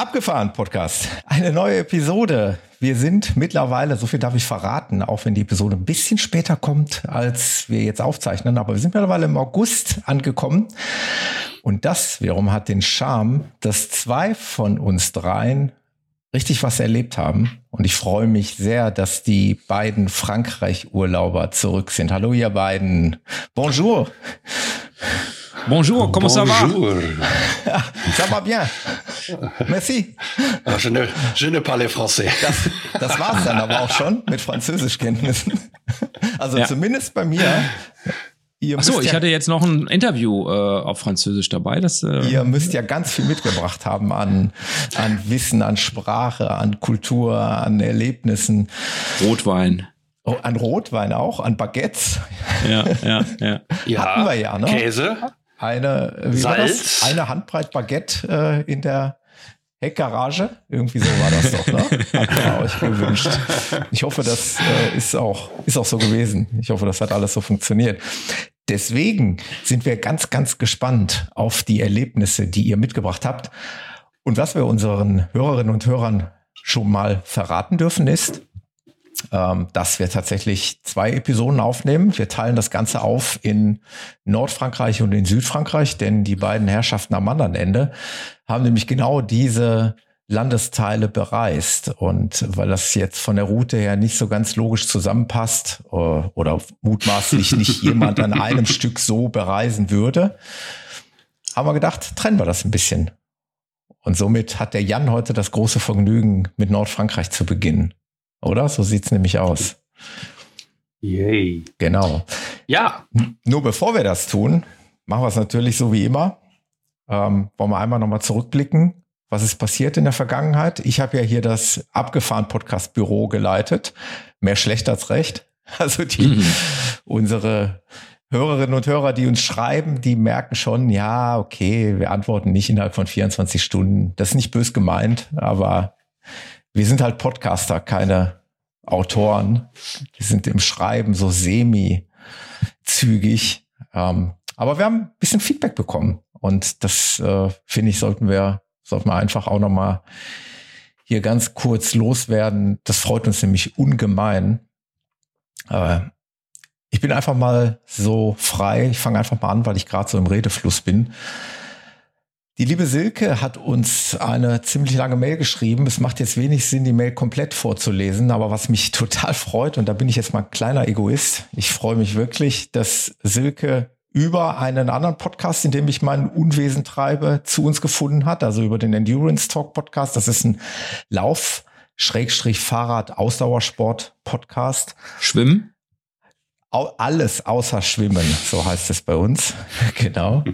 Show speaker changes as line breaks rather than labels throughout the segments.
Abgefahren Podcast. Eine neue Episode. Wir sind mittlerweile, so viel darf ich verraten, auch wenn die Episode ein bisschen später kommt, als wir jetzt aufzeichnen, aber wir sind mittlerweile im August angekommen. Und das wiederum hat den Charme, dass zwei von uns dreien richtig was erlebt haben. Und ich freue mich sehr, dass die beiden Frankreich-Urlauber zurück sind. Hallo, ihr beiden. Bonjour.
Bonjour, comment
Bonjour.
ça
va Ça va bien. Merci.
Je ne, je ne parle français.
Das, das war es dann aber auch schon mit Französischkenntnissen. Also ja. zumindest bei mir.
Achso, ich ja, hatte jetzt noch ein Interview äh, auf Französisch dabei. Das, äh,
ihr müsst ja ganz viel mitgebracht haben an, an Wissen, an Sprache, an Kultur, an Erlebnissen.
Rotwein.
Oh, an Rotwein auch, an Baguettes.
Ja, ja, ja.
ja
Hatten wir ja, ne?
Käse.
Eine, wie
Salz.
War das? Eine Handbreit Baguette äh, in der Heckgarage. Irgendwie so war das doch, ne? Hat ihr euch gewünscht. Ich hoffe, das äh, ist auch, ist auch so gewesen. Ich hoffe, das hat alles so funktioniert. Deswegen sind wir ganz, ganz gespannt auf die Erlebnisse, die ihr mitgebracht habt. Und was wir unseren Hörerinnen und Hörern schon mal verraten dürfen, ist, ähm, dass wir tatsächlich zwei Episoden aufnehmen. Wir teilen das Ganze auf in Nordfrankreich und in Südfrankreich, denn die beiden Herrschaften am anderen Ende haben nämlich genau diese Landesteile bereist. Und weil das jetzt von der Route her nicht so ganz logisch zusammenpasst äh, oder mutmaßlich nicht jemand an einem Stück so bereisen würde, haben wir gedacht, trennen wir das ein bisschen. Und somit hat der Jan heute das große Vergnügen, mit Nordfrankreich zu beginnen. Oder? So sieht's nämlich aus.
Yay.
Genau.
Ja.
Nur bevor wir das tun, machen wir es natürlich so wie immer. Ähm, wollen wir einmal nochmal zurückblicken. Was ist passiert in der Vergangenheit? Ich habe ja hier das abgefahren Podcast Büro geleitet. Mehr schlecht als recht. Also die, mhm. unsere Hörerinnen und Hörer, die uns schreiben, die merken schon, ja, okay, wir antworten nicht innerhalb von 24 Stunden. Das ist nicht bös gemeint, aber wir sind halt Podcaster, keine Autoren. Wir sind im Schreiben so semi-zügig. Ähm, aber wir haben ein bisschen Feedback bekommen. Und das, äh, finde ich, sollten wir, sollten wir einfach auch nochmal hier ganz kurz loswerden. Das freut uns nämlich ungemein. Äh, ich bin einfach mal so frei. Ich fange einfach mal an, weil ich gerade so im Redefluss bin. Die liebe Silke hat uns eine ziemlich lange Mail geschrieben. Es macht jetzt wenig Sinn, die Mail komplett vorzulesen, aber was mich total freut, und da bin ich jetzt mal ein kleiner Egoist, ich freue mich wirklich, dass Silke über einen anderen Podcast, in dem ich mein Unwesen treibe, zu uns gefunden hat, also über den Endurance Talk Podcast. Das ist ein Lauf, Schrägstrich Fahrrad, Ausdauersport Podcast.
Schwimmen?
Alles außer Schwimmen, so heißt es bei uns. genau.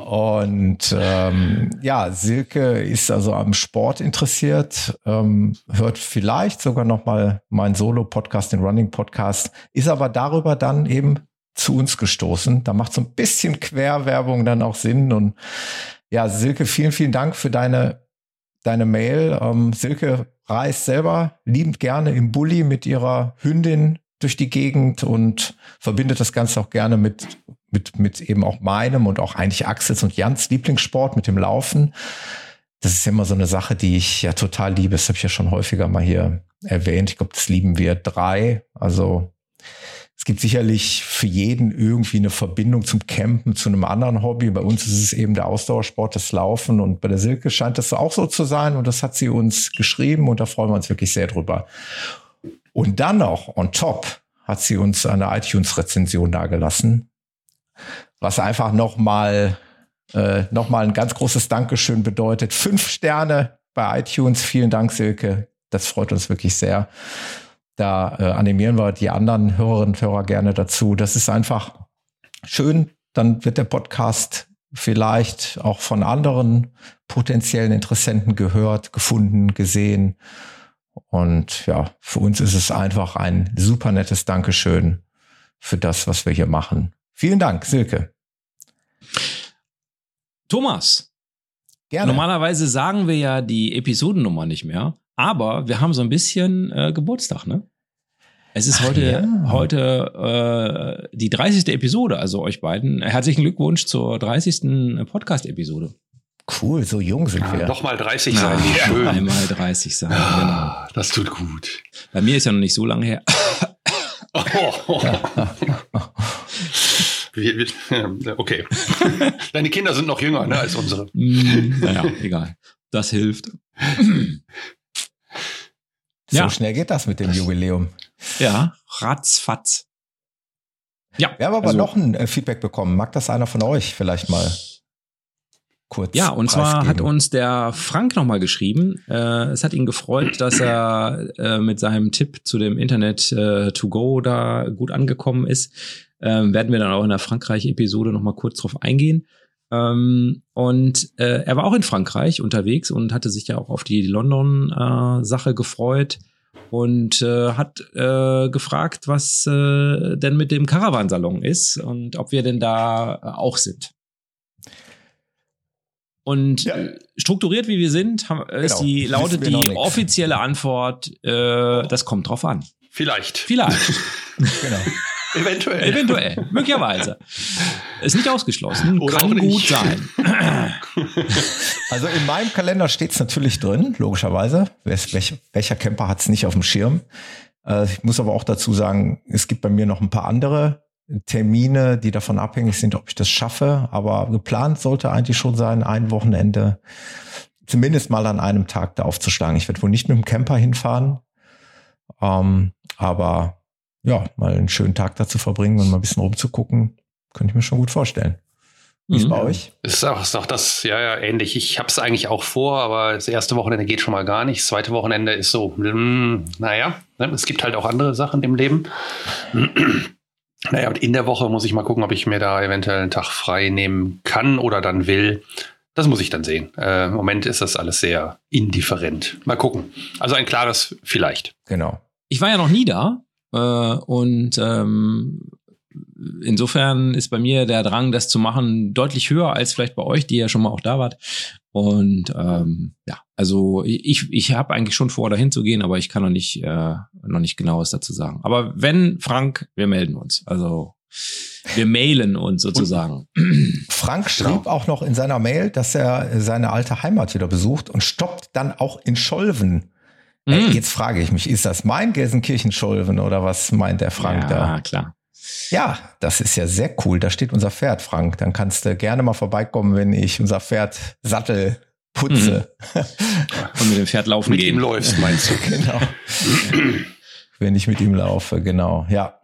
Und ähm, ja, Silke ist also am Sport interessiert, ähm, hört vielleicht sogar noch mal meinen Solo-Podcast, den Running-Podcast, ist aber darüber dann eben zu uns gestoßen. Da macht so ein bisschen Querwerbung dann auch Sinn. Und ja, Silke, vielen, vielen Dank für deine, deine Mail. Ähm, Silke reist selber liebend gerne im Bulli mit ihrer Hündin durch die Gegend und verbindet das Ganze auch gerne mit, mit, mit eben auch meinem und auch eigentlich Axels und Jans Lieblingssport mit dem Laufen. Das ist immer so eine Sache, die ich ja total liebe. Das habe ich ja schon häufiger mal hier erwähnt. Ich glaube, das lieben wir drei. Also es gibt sicherlich für jeden irgendwie eine Verbindung zum Campen, zu einem anderen Hobby. Bei uns ist es eben der Ausdauersport, das Laufen. Und bei der Silke scheint das auch so zu sein. Und das hat sie uns geschrieben und da freuen wir uns wirklich sehr drüber. Und dann noch on top hat sie uns eine iTunes-Rezension dagelassen, was einfach nochmal äh, noch mal ein ganz großes Dankeschön bedeutet. Fünf Sterne bei iTunes. Vielen Dank, Silke. Das freut uns wirklich sehr. Da äh, animieren wir die anderen Hörerinnen und Hörer gerne dazu. Das ist einfach schön. Dann wird der Podcast vielleicht auch von anderen potenziellen Interessenten gehört, gefunden, gesehen. Und ja, für uns ist es einfach ein super nettes Dankeschön für das, was wir hier machen. Vielen Dank, Silke.
Thomas. Gerne. Normalerweise sagen wir ja die Episodennummer nicht mehr, aber wir haben so ein bisschen äh, Geburtstag, ne? Es ist Ach, heute, ja. heute äh, die 30. Episode, also euch beiden. Herzlichen Glückwunsch zur 30. Podcast-Episode.
Cool, so jung sind wir.
Doch mal 30 sein, wie ja, schön.
Einmal 30 sein,
ja, genau. Das tut gut.
Bei mir ist ja noch nicht so lange her.
okay. Deine Kinder sind noch jünger ne, als unsere.
Mm, naja, egal. Das hilft.
So ja. schnell geht das mit dem Jubiläum.
Ja, ratzfatz.
Ja. Wir haben aber also, noch ein äh, Feedback bekommen. Mag das einer von euch vielleicht mal kurz
Ja, und zwar hat uns der Frank nochmal geschrieben. Äh, es hat ihn gefreut, dass er äh, mit seinem Tipp zu dem Internet äh, to go da gut angekommen ist. Ähm, werden wir dann auch in der Frankreich-Episode nochmal kurz drauf eingehen. Ähm, und äh, er war auch in Frankreich unterwegs und hatte sich ja auch auf die London-Sache äh, gefreut und äh, hat äh, gefragt, was äh, denn mit dem Caravansalon ist und ob wir denn da äh, auch sind. Und ja. strukturiert wie wir sind, haben, genau. ist die, lautet die offizielle Antwort, äh, das kommt drauf an.
Vielleicht.
Vielleicht. genau.
Eventuell.
Eventuell, möglicherweise. Ist nicht ausgeschlossen, Oder kann gut sein.
Also in meinem Kalender steht es natürlich drin, logischerweise. Welcher, welcher Camper hat es nicht auf dem Schirm? Äh, ich muss aber auch dazu sagen, es gibt bei mir noch ein paar andere Termine, die davon abhängig sind, ob ich das schaffe. Aber geplant sollte eigentlich schon sein, ein Wochenende zumindest mal an einem Tag da aufzuschlagen. Ich werde wohl nicht mit dem Camper hinfahren, ähm, aber ja, mal einen schönen Tag dazu verbringen und mal ein bisschen rumzugucken, könnte ich mir schon gut vorstellen. Wie ist mhm. bei euch?
Ist auch, ist auch das, ja, ja, ähnlich. Ich habe es eigentlich auch vor, aber das erste Wochenende geht schon mal gar nicht. Das zweite Wochenende ist so, mh, hm, naja, ne, es gibt halt auch andere Sachen im Leben. naja, und in der Woche muss ich mal gucken, ob ich mir da eventuell einen Tag frei nehmen kann oder dann will. Das muss ich dann sehen. Äh, Im Moment ist das alles sehr indifferent. Mal gucken. Also ein klares Vielleicht.
Genau.
Ich war ja noch nie da. Äh, und ähm, insofern ist bei mir der Drang, das zu machen, deutlich höher als vielleicht bei euch, die ja schon mal auch da wart. Und ähm, ja, also ich, ich habe eigentlich schon vor, dahin zu gehen, aber ich kann noch nicht, äh, noch nicht genaues dazu sagen. Aber wenn, Frank, wir melden uns. Also wir mailen uns sozusagen.
Und Frank schrieb genau. auch noch in seiner Mail, dass er seine alte Heimat wieder besucht und stoppt dann auch in Scholven Mhm. Jetzt frage ich mich, ist das mein Gelsenkirchen-Scholven oder was meint der Frank
ja,
da?
Ja, klar.
Ja, das ist ja sehr cool. Da steht unser Pferd, Frank. Dann kannst du gerne mal vorbeikommen, wenn ich unser Pferd Sattel putze.
Mhm. Und mit dem Pferd laufen
mit
gehen.
ihm läufst, meinst du?
genau. wenn ich mit ihm laufe, genau. Ja.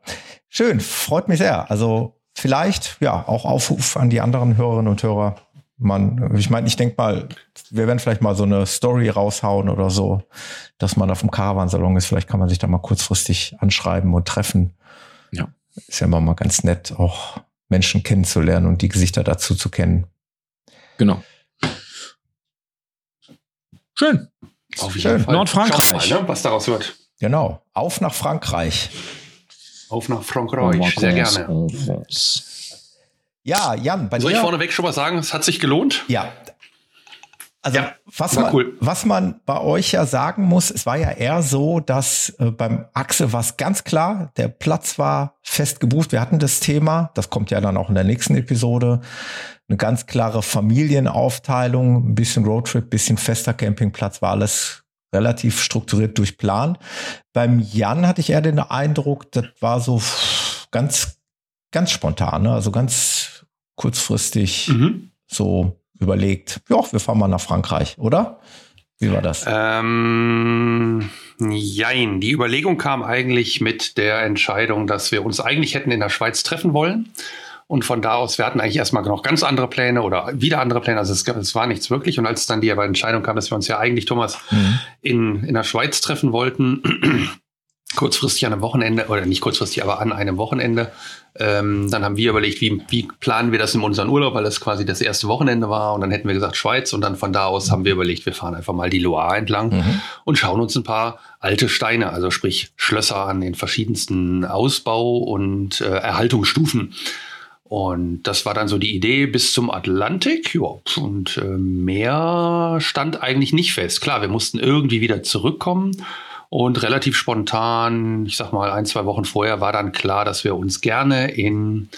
Schön, freut mich sehr. Also vielleicht, ja, auch Aufruf an die anderen Hörerinnen und Hörer man, ich meine, ich denke mal, wir werden vielleicht mal so eine Story raushauen oder so, dass man auf dem Caravansalon ist. Vielleicht kann man sich da mal kurzfristig anschreiben und treffen.
Ja.
Ist ja immer mal ganz nett, auch Menschen kennenzulernen und die Gesichter dazu zu kennen.
Genau. Schön.
Auf jeden Schön. Fall.
Nordfrankreich.
Mal, ne, was daraus wird.
Genau. Auf nach Frankreich.
Auf nach Frankreich. Sehr gerne.
Ja, Jan,
bei Soll dir? ich vorneweg schon mal sagen, es hat sich gelohnt?
Ja. Also ja, was, man, cool. was man bei euch ja sagen muss, es war ja eher so, dass äh, beim Axel war es ganz klar, der Platz war fest gebucht. Wir hatten das Thema, das kommt ja dann auch in der nächsten Episode, eine ganz klare Familienaufteilung, ein bisschen Roadtrip, bisschen fester Campingplatz, war alles relativ strukturiert durchplant. Beim Jan hatte ich eher den Eindruck, das war so ganz, ganz spontan, ne? also ganz kurzfristig mhm. so überlegt, ja, wir fahren mal nach Frankreich, oder? Wie war das?
Ähm, jein. Die Überlegung kam eigentlich mit der Entscheidung, dass wir uns eigentlich hätten in der Schweiz treffen wollen. Und von da aus, wir hatten eigentlich erstmal noch ganz andere Pläne oder wieder andere Pläne. Also es, es war nichts wirklich. Und als dann die Entscheidung kam, dass wir uns ja eigentlich, Thomas, mhm. in, in der Schweiz treffen wollten, kurzfristig an einem Wochenende, oder nicht kurzfristig, aber an einem Wochenende. Ähm, dann haben wir überlegt, wie, wie planen wir das in unseren Urlaub, weil das quasi das erste Wochenende war. Und dann hätten wir gesagt Schweiz. Und dann von da aus haben wir überlegt, wir fahren einfach mal die Loire entlang mhm. und schauen uns ein paar alte Steine, also sprich Schlösser an den verschiedensten Ausbau- und äh, Erhaltungsstufen. Und das war dann so die Idee bis zum Atlantik. Ja, und äh, mehr stand eigentlich nicht fest. Klar, wir mussten irgendwie wieder zurückkommen. Und relativ spontan, ich sag mal ein, zwei Wochen vorher, war dann klar, dass wir uns gerne in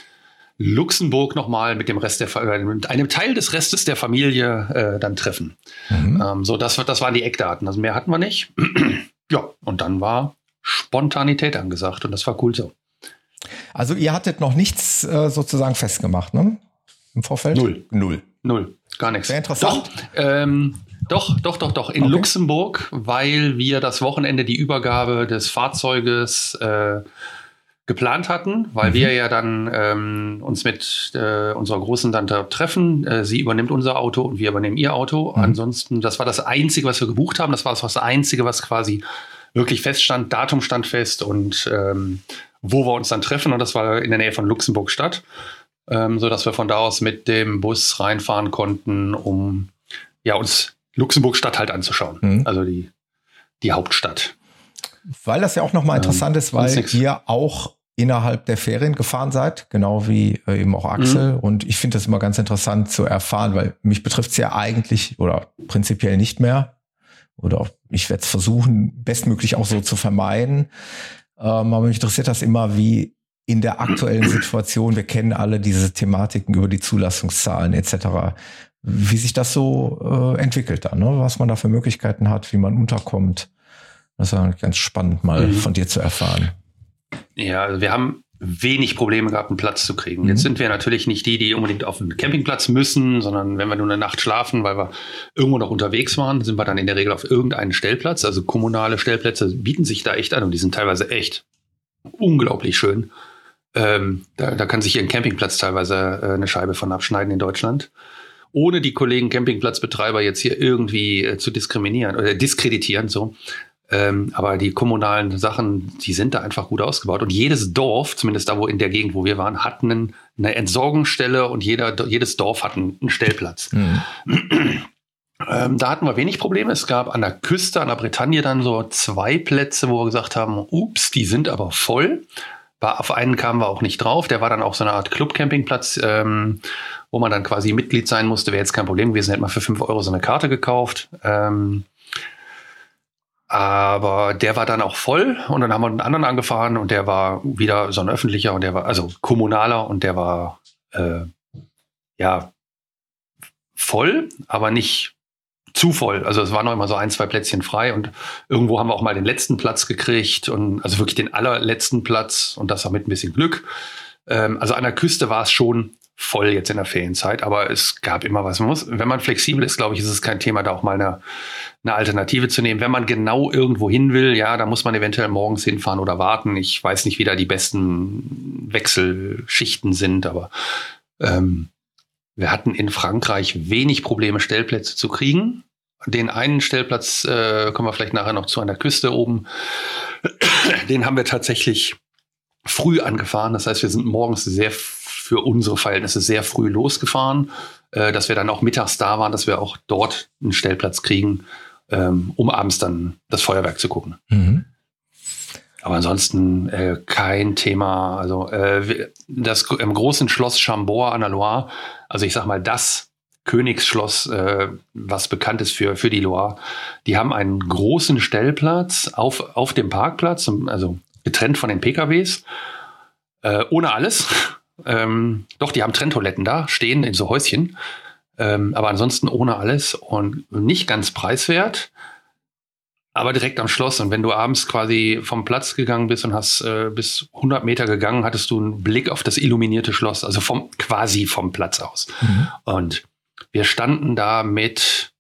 Luxemburg nochmal mit dem Rest der äh, mit einem Teil des Restes der Familie äh, dann treffen. Mhm. Ähm, so, das, das waren die Eckdaten. Also mehr hatten wir nicht. ja, und dann war Spontanität angesagt und das war cool so.
Also ihr hattet noch nichts äh, sozusagen festgemacht, ne? Im Vorfeld?
Null.
Null.
Null. Gar nichts.
Sehr interessant.
Doch, ähm, doch, doch, doch, doch. In okay. Luxemburg, weil wir das Wochenende die Übergabe des Fahrzeuges äh, geplant hatten, weil mhm. wir ja dann ähm, uns mit äh, unserer großen Tante treffen. Äh, sie übernimmt unser Auto und wir übernehmen ihr Auto. Mhm. Ansonsten, das war das Einzige, was wir gebucht haben. Das war das Einzige, was quasi wirklich feststand. Datum stand fest und ähm, wo wir uns dann treffen. Und das war in der Nähe von Luxemburg Stadt, ähm, so dass wir von da aus mit dem Bus reinfahren konnten, um ja uns Luxemburg Stadt halt anzuschauen. Mhm. Also die, die Hauptstadt.
Weil das ja auch nochmal ähm, interessant ähm, ist, weil ihr auch innerhalb der Ferien gefahren seid, genau wie äh, eben auch Axel. Mhm. Und ich finde das immer ganz interessant zu erfahren, weil mich betrifft es ja eigentlich oder prinzipiell nicht mehr. Oder ich werde es versuchen, bestmöglich auch so zu vermeiden. Ähm, aber mich interessiert das immer, wie in der aktuellen Situation, wir kennen alle diese Thematiken über die Zulassungszahlen etc., wie sich das so äh, entwickelt dann, ne? was man da für Möglichkeiten hat, wie man unterkommt. Das ist ganz spannend mal mhm. von dir zu erfahren.
Ja, also wir haben wenig Probleme gehabt, einen Platz zu kriegen. Mhm. Jetzt sind wir natürlich nicht die, die unbedingt auf einen Campingplatz müssen, sondern wenn wir nur eine Nacht schlafen, weil wir irgendwo noch unterwegs waren, sind wir dann in der Regel auf irgendeinen Stellplatz. Also kommunale Stellplätze bieten sich da echt an und die sind teilweise echt unglaublich schön. Ähm, da, da, kann sich hier ein Campingplatz teilweise äh, eine Scheibe von abschneiden in Deutschland. Ohne die Kollegen Campingplatzbetreiber jetzt hier irgendwie äh, zu diskriminieren oder diskreditieren, so. Ähm, aber die kommunalen Sachen, die sind da einfach gut ausgebaut. Und jedes Dorf, zumindest da, wo in der Gegend, wo wir waren, hat einen, eine Entsorgungsstelle und jeder, jedes Dorf hat einen, einen Stellplatz. Mhm. Ähm, da hatten wir wenig Probleme. Es gab an der Küste, an der Bretagne dann so zwei Plätze, wo wir gesagt haben, ups, die sind aber voll. Auf einen kamen wir auch nicht drauf. Der war dann auch so eine Art Club-Campingplatz, ähm, wo man dann quasi Mitglied sein musste. Wäre jetzt kein Problem gewesen, hätte man für fünf Euro so eine Karte gekauft. Ähm, aber der war dann auch voll und dann haben wir einen anderen angefahren und der war wieder so ein öffentlicher und der war, also kommunaler und der war äh, ja voll, aber nicht zu voll. Also es waren noch immer so ein, zwei Plätzchen frei und irgendwo haben wir auch mal den letzten Platz gekriegt und also wirklich den allerletzten Platz und das auch mit ein bisschen Glück. Ähm, also an der Küste war es schon voll jetzt in der Ferienzeit, aber es gab immer was. Man muss, wenn man flexibel ist, glaube ich, ist es kein Thema, da auch mal eine, eine Alternative zu nehmen. Wenn man genau irgendwo hin will, ja, da muss man eventuell morgens hinfahren oder warten. Ich weiß nicht, wie da die besten Wechselschichten sind, aber ähm, wir hatten in Frankreich wenig Probleme, Stellplätze zu kriegen. Den einen Stellplatz äh, kommen wir vielleicht nachher noch zu an der Küste oben. Den haben wir tatsächlich früh angefahren. Das heißt, wir sind morgens sehr für unsere Verhältnisse sehr früh losgefahren, äh, dass wir dann auch mittags da waren, dass wir auch dort einen Stellplatz kriegen, ähm, um abends dann das Feuerwerk zu gucken. Mhm. Aber ansonsten äh, kein Thema. Also äh, das im großen Schloss Chambord an der Loire, also ich sag mal das Königsschloss, äh, was bekannt ist für, für die Loire, die haben einen großen Stellplatz auf, auf dem Parkplatz, also getrennt von den PKWs, äh, ohne alles. Ähm, doch, die haben Trenntoiletten da, stehen in so Häuschen. Ähm, aber ansonsten ohne alles und nicht ganz preiswert, aber direkt am Schloss. Und wenn du abends quasi vom Platz gegangen bist und hast äh, bis 100 Meter gegangen, hattest du einen Blick auf das illuminierte Schloss, also vom, quasi vom Platz aus. Mhm. Und wir standen da mit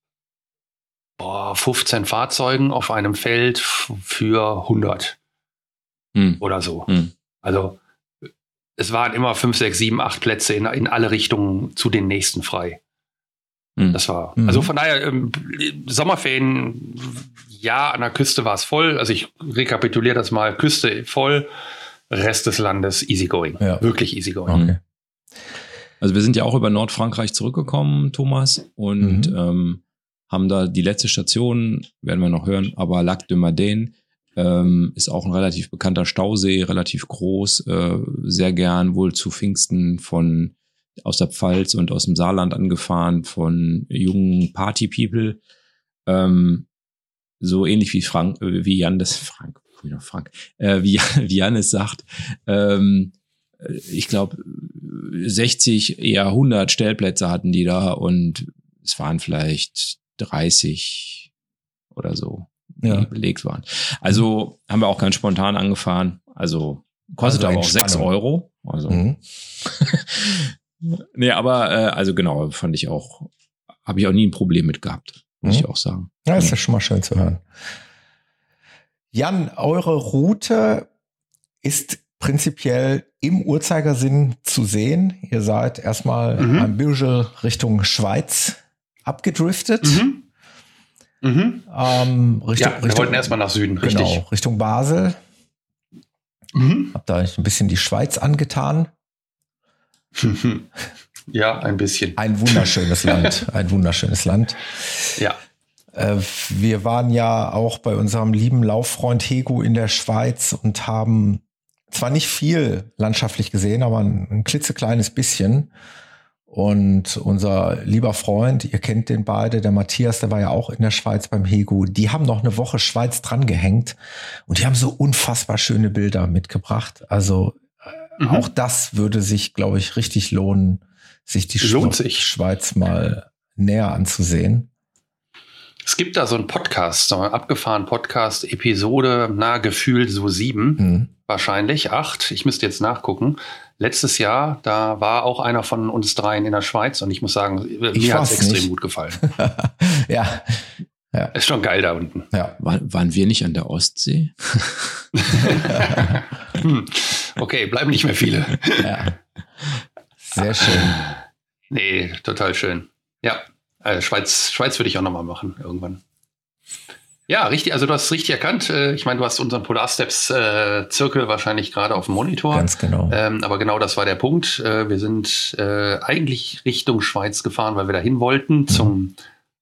boah, 15 Fahrzeugen auf einem Feld für 100 mhm. oder so. Mhm. Also es waren immer fünf, sechs, sieben, acht Plätze in, in alle Richtungen zu den nächsten frei. Mhm. Das war, also von daher, ähm, Sommerferien, ja, an der Küste war es voll. Also ich rekapituliere das mal, Küste voll, Rest des Landes easygoing. Ja. Wirklich easygoing. Okay.
Also wir sind ja auch über Nordfrankreich zurückgekommen, Thomas, und mhm. ähm, haben da die letzte Station, werden wir noch hören, aber Lac de Madène ähm, ist auch ein relativ bekannter Stausee, relativ groß, äh, sehr gern wohl zu Pfingsten von aus der Pfalz und aus dem Saarland angefahren von jungen Party-People. Ähm, so ähnlich wie Frank, äh, wie Jan das Frank, Frank, äh, wie, wie Jan es sagt. Ähm, ich glaube, 60, eher 100 Stellplätze hatten die da und es waren vielleicht 30 oder so, ja. belegt waren. Also haben wir auch ganz spontan angefahren. Also kostet also aber auch 6 Euro. Also. Mhm. nee, aber äh, also genau, fand ich auch, habe ich auch nie ein Problem mit gehabt, muss mhm. ich auch sagen.
Ja, ist ja schon mal schön zu hören. Jan, eure Route ist prinzipiell im Uhrzeigersinn zu sehen. Ihr seid erstmal mhm. ein bisschen Richtung Schweiz abgedriftet. Mhm.
Mhm. Ähm, Richtung, ja, wir Richtung, wollten erstmal nach Süden,
genau, richtig. Richtung Basel. Mhm. Hab da ein bisschen die Schweiz angetan.
ja, ein bisschen.
Ein wunderschönes Land, ein wunderschönes Land.
Ja.
Äh, wir waren ja auch bei unserem lieben Lauffreund Hego in der Schweiz und haben zwar nicht viel landschaftlich gesehen, aber ein, ein klitzekleines bisschen. Und unser lieber Freund, ihr kennt den beide, der Matthias, der war ja auch in der Schweiz beim Hegu, die haben noch eine Woche Schweiz dran gehängt und die haben so unfassbar schöne Bilder mitgebracht. Also mhm. auch das würde sich, glaube ich, richtig lohnen, sich die
Lohnt sich.
Schweiz mal näher anzusehen.
Es gibt da so einen Podcast, so einen abgefahrenen Podcast, Episode, na, gefühlt so sieben, mhm. wahrscheinlich acht. Ich müsste jetzt nachgucken. Letztes Jahr, da war auch einer von uns dreien in der Schweiz und ich muss sagen, ich mir hat es extrem gut gefallen.
ja.
ja. Ist schon geil da unten.
Ja. War, waren wir nicht an der Ostsee?
hm. Okay, bleiben nicht mehr viele. ja.
Sehr schön.
Nee, total schön. Ja, äh, Schweiz, Schweiz würde ich auch nochmal machen, irgendwann. Ja, richtig, also du hast es richtig erkannt. Äh, ich meine, du hast unseren Polar Steps äh, Zirkel wahrscheinlich gerade auf dem Monitor.
Ganz genau.
Ähm, aber genau das war der Punkt. Äh, wir sind äh, eigentlich Richtung Schweiz gefahren, weil wir dahin wollten, mhm. zum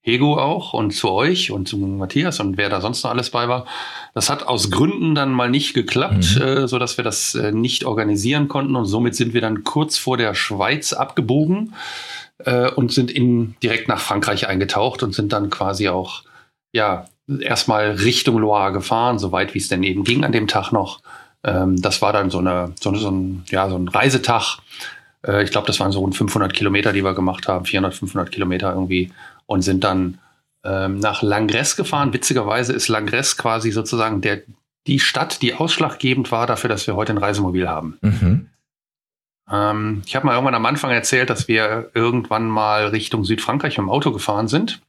Hego auch und zu euch und zu Matthias und wer da sonst noch alles bei war. Das hat aus Gründen dann mal nicht geklappt, mhm. äh, so dass wir das äh, nicht organisieren konnten und somit sind wir dann kurz vor der Schweiz abgebogen äh, und sind in, direkt nach Frankreich eingetaucht und sind dann quasi auch, ja, erstmal Richtung Loire gefahren, soweit wie es denn eben ging an dem Tag noch. Ähm, das war dann so, eine, so, so, ein, ja, so ein Reisetag. Äh, ich glaube, das waren so rund 500 Kilometer, die wir gemacht haben, 400, 500 Kilometer irgendwie und sind dann ähm, nach Langres gefahren. Witzigerweise ist Langres quasi sozusagen der, die Stadt, die ausschlaggebend war dafür, dass wir heute ein Reisemobil haben. Mhm. Ähm, ich habe mal irgendwann am Anfang erzählt, dass wir irgendwann mal Richtung Südfrankreich mit dem Auto gefahren sind.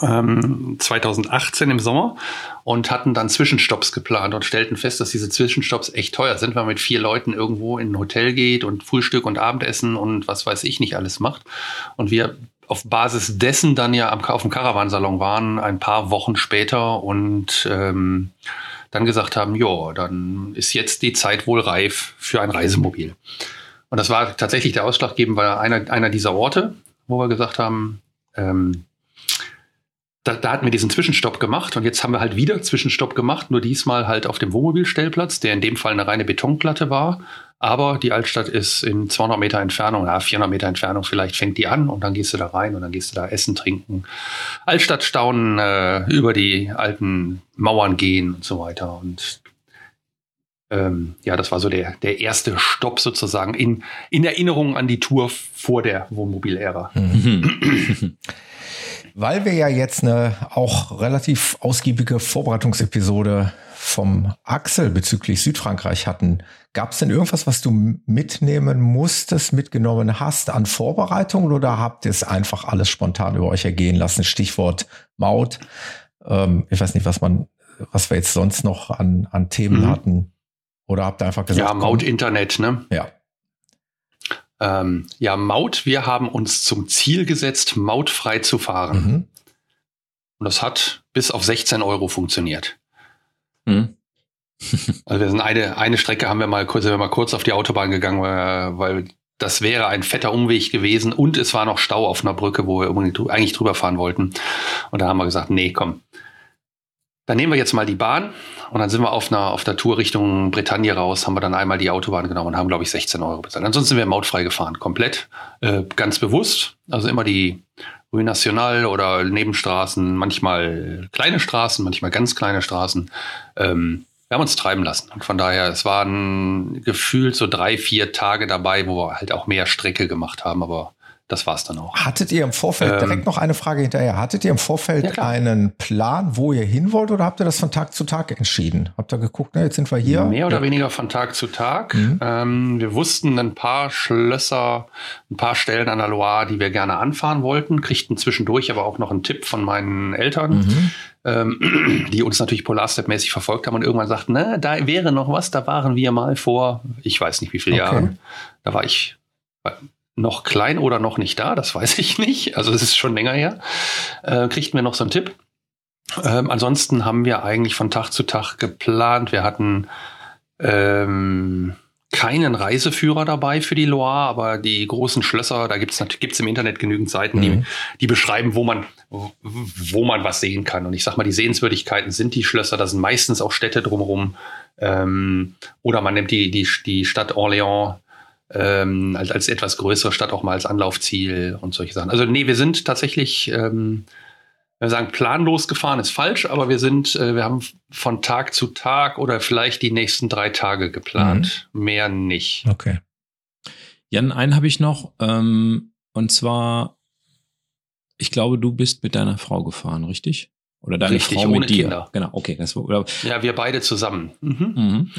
Ähm, 2018 im Sommer und hatten dann Zwischenstopps geplant und stellten fest, dass diese Zwischenstopps echt teuer sind, weil man mit vier Leuten irgendwo in ein Hotel geht und Frühstück und Abendessen und was weiß ich nicht alles macht. Und wir auf Basis dessen dann ja am, auf dem Caravansalon waren, ein paar Wochen später und ähm, dann gesagt haben, ja, dann ist jetzt die Zeit wohl reif für ein Reisemobil. Und das war tatsächlich der ausschlaggebend, weil einer, einer dieser Orte, wo wir gesagt haben, ähm, da, da hatten wir diesen Zwischenstopp gemacht und jetzt haben wir halt wieder Zwischenstopp gemacht, nur diesmal halt auf dem Wohnmobilstellplatz, der in dem Fall eine reine Betonplatte war. Aber die Altstadt ist in 200 Meter Entfernung, ja, 400 Meter Entfernung vielleicht fängt die an und dann gehst du da rein und dann gehst du da essen, trinken, Altstadt staunen, äh, über die alten Mauern gehen und so weiter. Und ähm, ja, das war so der, der erste Stopp sozusagen in, in Erinnerung an die Tour vor der Wohnmobil-Ära.
Weil wir ja jetzt eine auch relativ ausgiebige Vorbereitungsepisode vom Axel bezüglich Südfrankreich hatten, gab es denn irgendwas, was du mitnehmen musstest, mitgenommen hast an Vorbereitungen oder habt ihr es einfach alles spontan über euch ergehen lassen? Stichwort Maut. Ähm, ich weiß nicht, was man, was wir jetzt sonst noch an, an Themen mhm. hatten. Oder habt ihr einfach gesagt?
Ja, Maut Internet, ne?
Ja.
Ähm, ja, Maut, wir haben uns zum Ziel gesetzt, mautfrei zu fahren.
Mhm.
Und das hat bis auf 16 Euro funktioniert.
Hm.
Also wir sind eine, eine Strecke haben wir mal kurz, sind wir mal kurz auf die Autobahn gegangen, weil, weil das wäre ein fetter Umweg gewesen und es war noch Stau auf einer Brücke, wo wir eigentlich drüber fahren wollten. Und da haben wir gesagt, nee, komm. Dann nehmen wir jetzt mal die Bahn und dann sind wir auf einer auf der Tour Richtung Bretagne raus, haben wir dann einmal die Autobahn genommen und haben, glaube ich, 16 Euro bezahlt. Ansonsten sind wir mautfrei gefahren, komplett, äh, ganz bewusst. Also immer die Rue National oder Nebenstraßen, manchmal kleine Straßen, manchmal ganz kleine Straßen. Ähm, wir haben uns treiben lassen. Und von daher, es waren gefühlt so drei, vier Tage dabei, wo wir halt auch mehr Strecke gemacht haben, aber das war's dann auch.
Hattet ihr im Vorfeld,
Ähm,
direkt noch eine Frage hinterher, hattet ihr im Vorfeld
Ja,
einen Plan, wo ihr hin wollt oder habt ihr das von Tag zu Tag entschieden? Habt ihr geguckt, na, jetzt sind wir hier?
Mehr oder
ja.
weniger von Tag zu Tag.
Mhm.
Ähm, wir wussten ein paar Schlösser, ein paar Stellen an der Loire, die wir gerne anfahren wollten, kriegten zwischendurch aber auch noch einen Tipp von meinen Eltern,
Mhm.
ähm, die uns natürlich Polarstep-mäßig verfolgt haben und irgendwann sagten, na, da wäre noch was, da waren wir mal vor, ich weiß nicht wie viele
Okay.
Jahren. Da war ich noch klein oder noch nicht da, das weiß ich nicht. Also es ist schon länger her. Äh, kriegten wir noch so einen Tipp. Ähm, ansonsten haben wir eigentlich von Tag zu Tag geplant. Wir hatten ähm, keinen Reiseführer dabei für die Loire, aber die großen Schlösser, da gibt es gibt's im Internet genügend Seiten, die,
Mhm.
die beschreiben, wo man, wo man was sehen kann. Und ich sag mal, die Sehenswürdigkeiten sind die Schlösser, da sind meistens auch Städte drumherum. Ähm, oder man nimmt die, die, die Stadt Orléans ähm, als, als etwas größere Stadt auch mal als Anlaufziel und solche Sachen. Also nee, wir sind tatsächlich, ähm, wir sagen planlos gefahren ist falsch, aber wir sind, äh, wir haben von Tag zu Tag oder vielleicht die nächsten drei Tage geplant. Mehr nicht.
Okay.
Jan, einen habe ich noch. Ähm, und zwar, ich glaube, du bist mit deiner Frau gefahren, richtig? Oder deine
Richtig,
Frau
ohne
mit dir.
Kinder.
Genau, okay. Das, oder,
Ja, wir beide zusammen. Mhm.
mhm.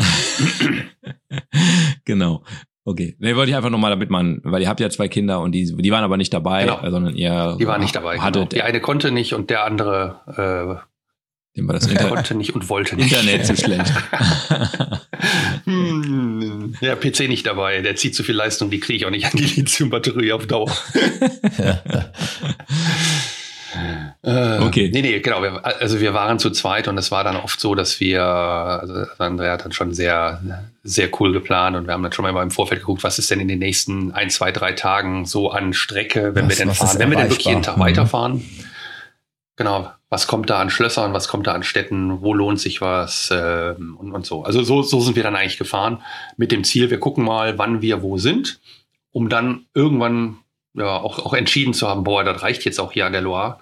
genau. Okay. Nee, wollte ich einfach nochmal, damit man, weil ihr habt ja zwei Kinder und die, die waren aber nicht dabei,
Genau.
äh, sondern ihr
Die waren nicht dabei.
hattet,
Genau. Die eine konnte nicht und der andere
dem war das
äh,
Inter
konnte nicht und wollte nicht.
Internet zu schlecht.
Hm, Der PC nicht dabei, der zieht zu viel Leistung, die kriege ich auch nicht an die Lithium-Batterie auf Dauer. Äh,
Okay.
Nee, nee, genau. Wir, also wir waren zu zweit und es war dann oft so, dass wir, also Andrea hat dann schon sehr, sehr cool geplant und wir haben dann schon mal im Vorfeld geguckt, was ist denn in den nächsten ein, zwei, drei Tagen so an Strecke, wenn
Was-
wir denn fahren, wenn wir denn wirklich jeden? Tag
Mhm.
weiterfahren. Genau, was kommt da an Schlössern, was kommt da an Städten, wo lohnt sich was ähm, und, und so. Also so, so sind wir dann eigentlich gefahren mit dem Ziel, wir gucken mal, wann wir wo sind, um dann irgendwann ja auch, auch entschieden zu haben, boah, das reicht jetzt auch hier an der Loire.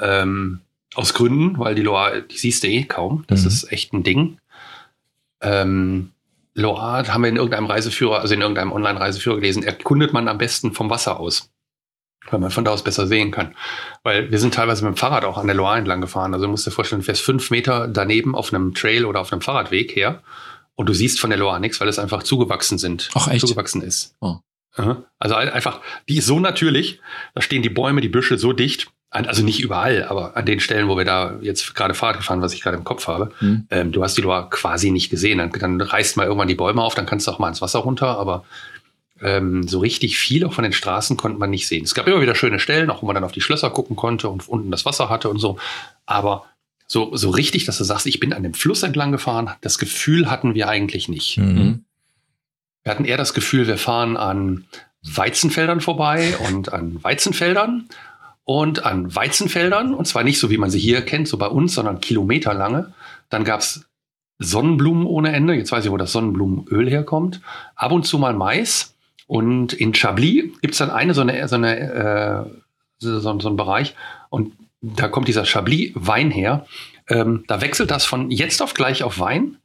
Ähm, aus Gründen, weil die Loire, die siehst du eh kaum. Das
Mhm.
ist echt ein Ding. Ähm, Loire haben wir in irgendeinem Reiseführer, also in irgendeinem Online-Reiseführer gelesen, erkundet man am besten vom Wasser aus. Weil man von da aus besser sehen kann. Weil wir sind teilweise mit dem Fahrrad auch an der Loire entlang gefahren. Also du musst dir vorstellen, du fährst fünf Meter daneben auf einem Trail oder auf einem Fahrradweg her und du siehst von der Loire nichts, weil es einfach zugewachsen sind.
Ach, echt?
Zugewachsen ist.
Oh.
Also ein- einfach, die ist so natürlich, da stehen die Bäume, die Büsche so dicht, also nicht überall, aber an den Stellen, wo wir da jetzt gerade Fahrrad gefahren, was ich gerade im Kopf habe,
Hm.
ähm, du hast die Loire quasi nicht gesehen. Dann, dann reißt mal irgendwann die Bäume auf, dann kannst du auch mal ins Wasser runter, aber ähm, so richtig viel auch von den Straßen konnte man nicht sehen. Es gab immer wieder schöne Stellen, auch wo man dann auf die Schlösser gucken konnte und unten das Wasser hatte und so. Aber so, so richtig, dass du sagst, ich bin an dem Fluss entlang gefahren, das Gefühl hatten wir eigentlich nicht.
Mhm.
Mhm.
Wir hatten eher das Gefühl, wir fahren an Weizenfeldern vorbei und an Weizenfeldern und an Weizenfeldern. Und zwar nicht so, wie man sie hier kennt, so bei uns, sondern kilometerlange. Dann gab es Sonnenblumen ohne Ende. Jetzt weiß ich, wo das Sonnenblumenöl herkommt. Ab und zu mal Mais. Und in Chablis gibt es dann eine so eine, so eine äh, so, so einen Bereich. Und da kommt dieser Chablis-Wein her. Ähm, da wechselt das von jetzt auf gleich auf Wein.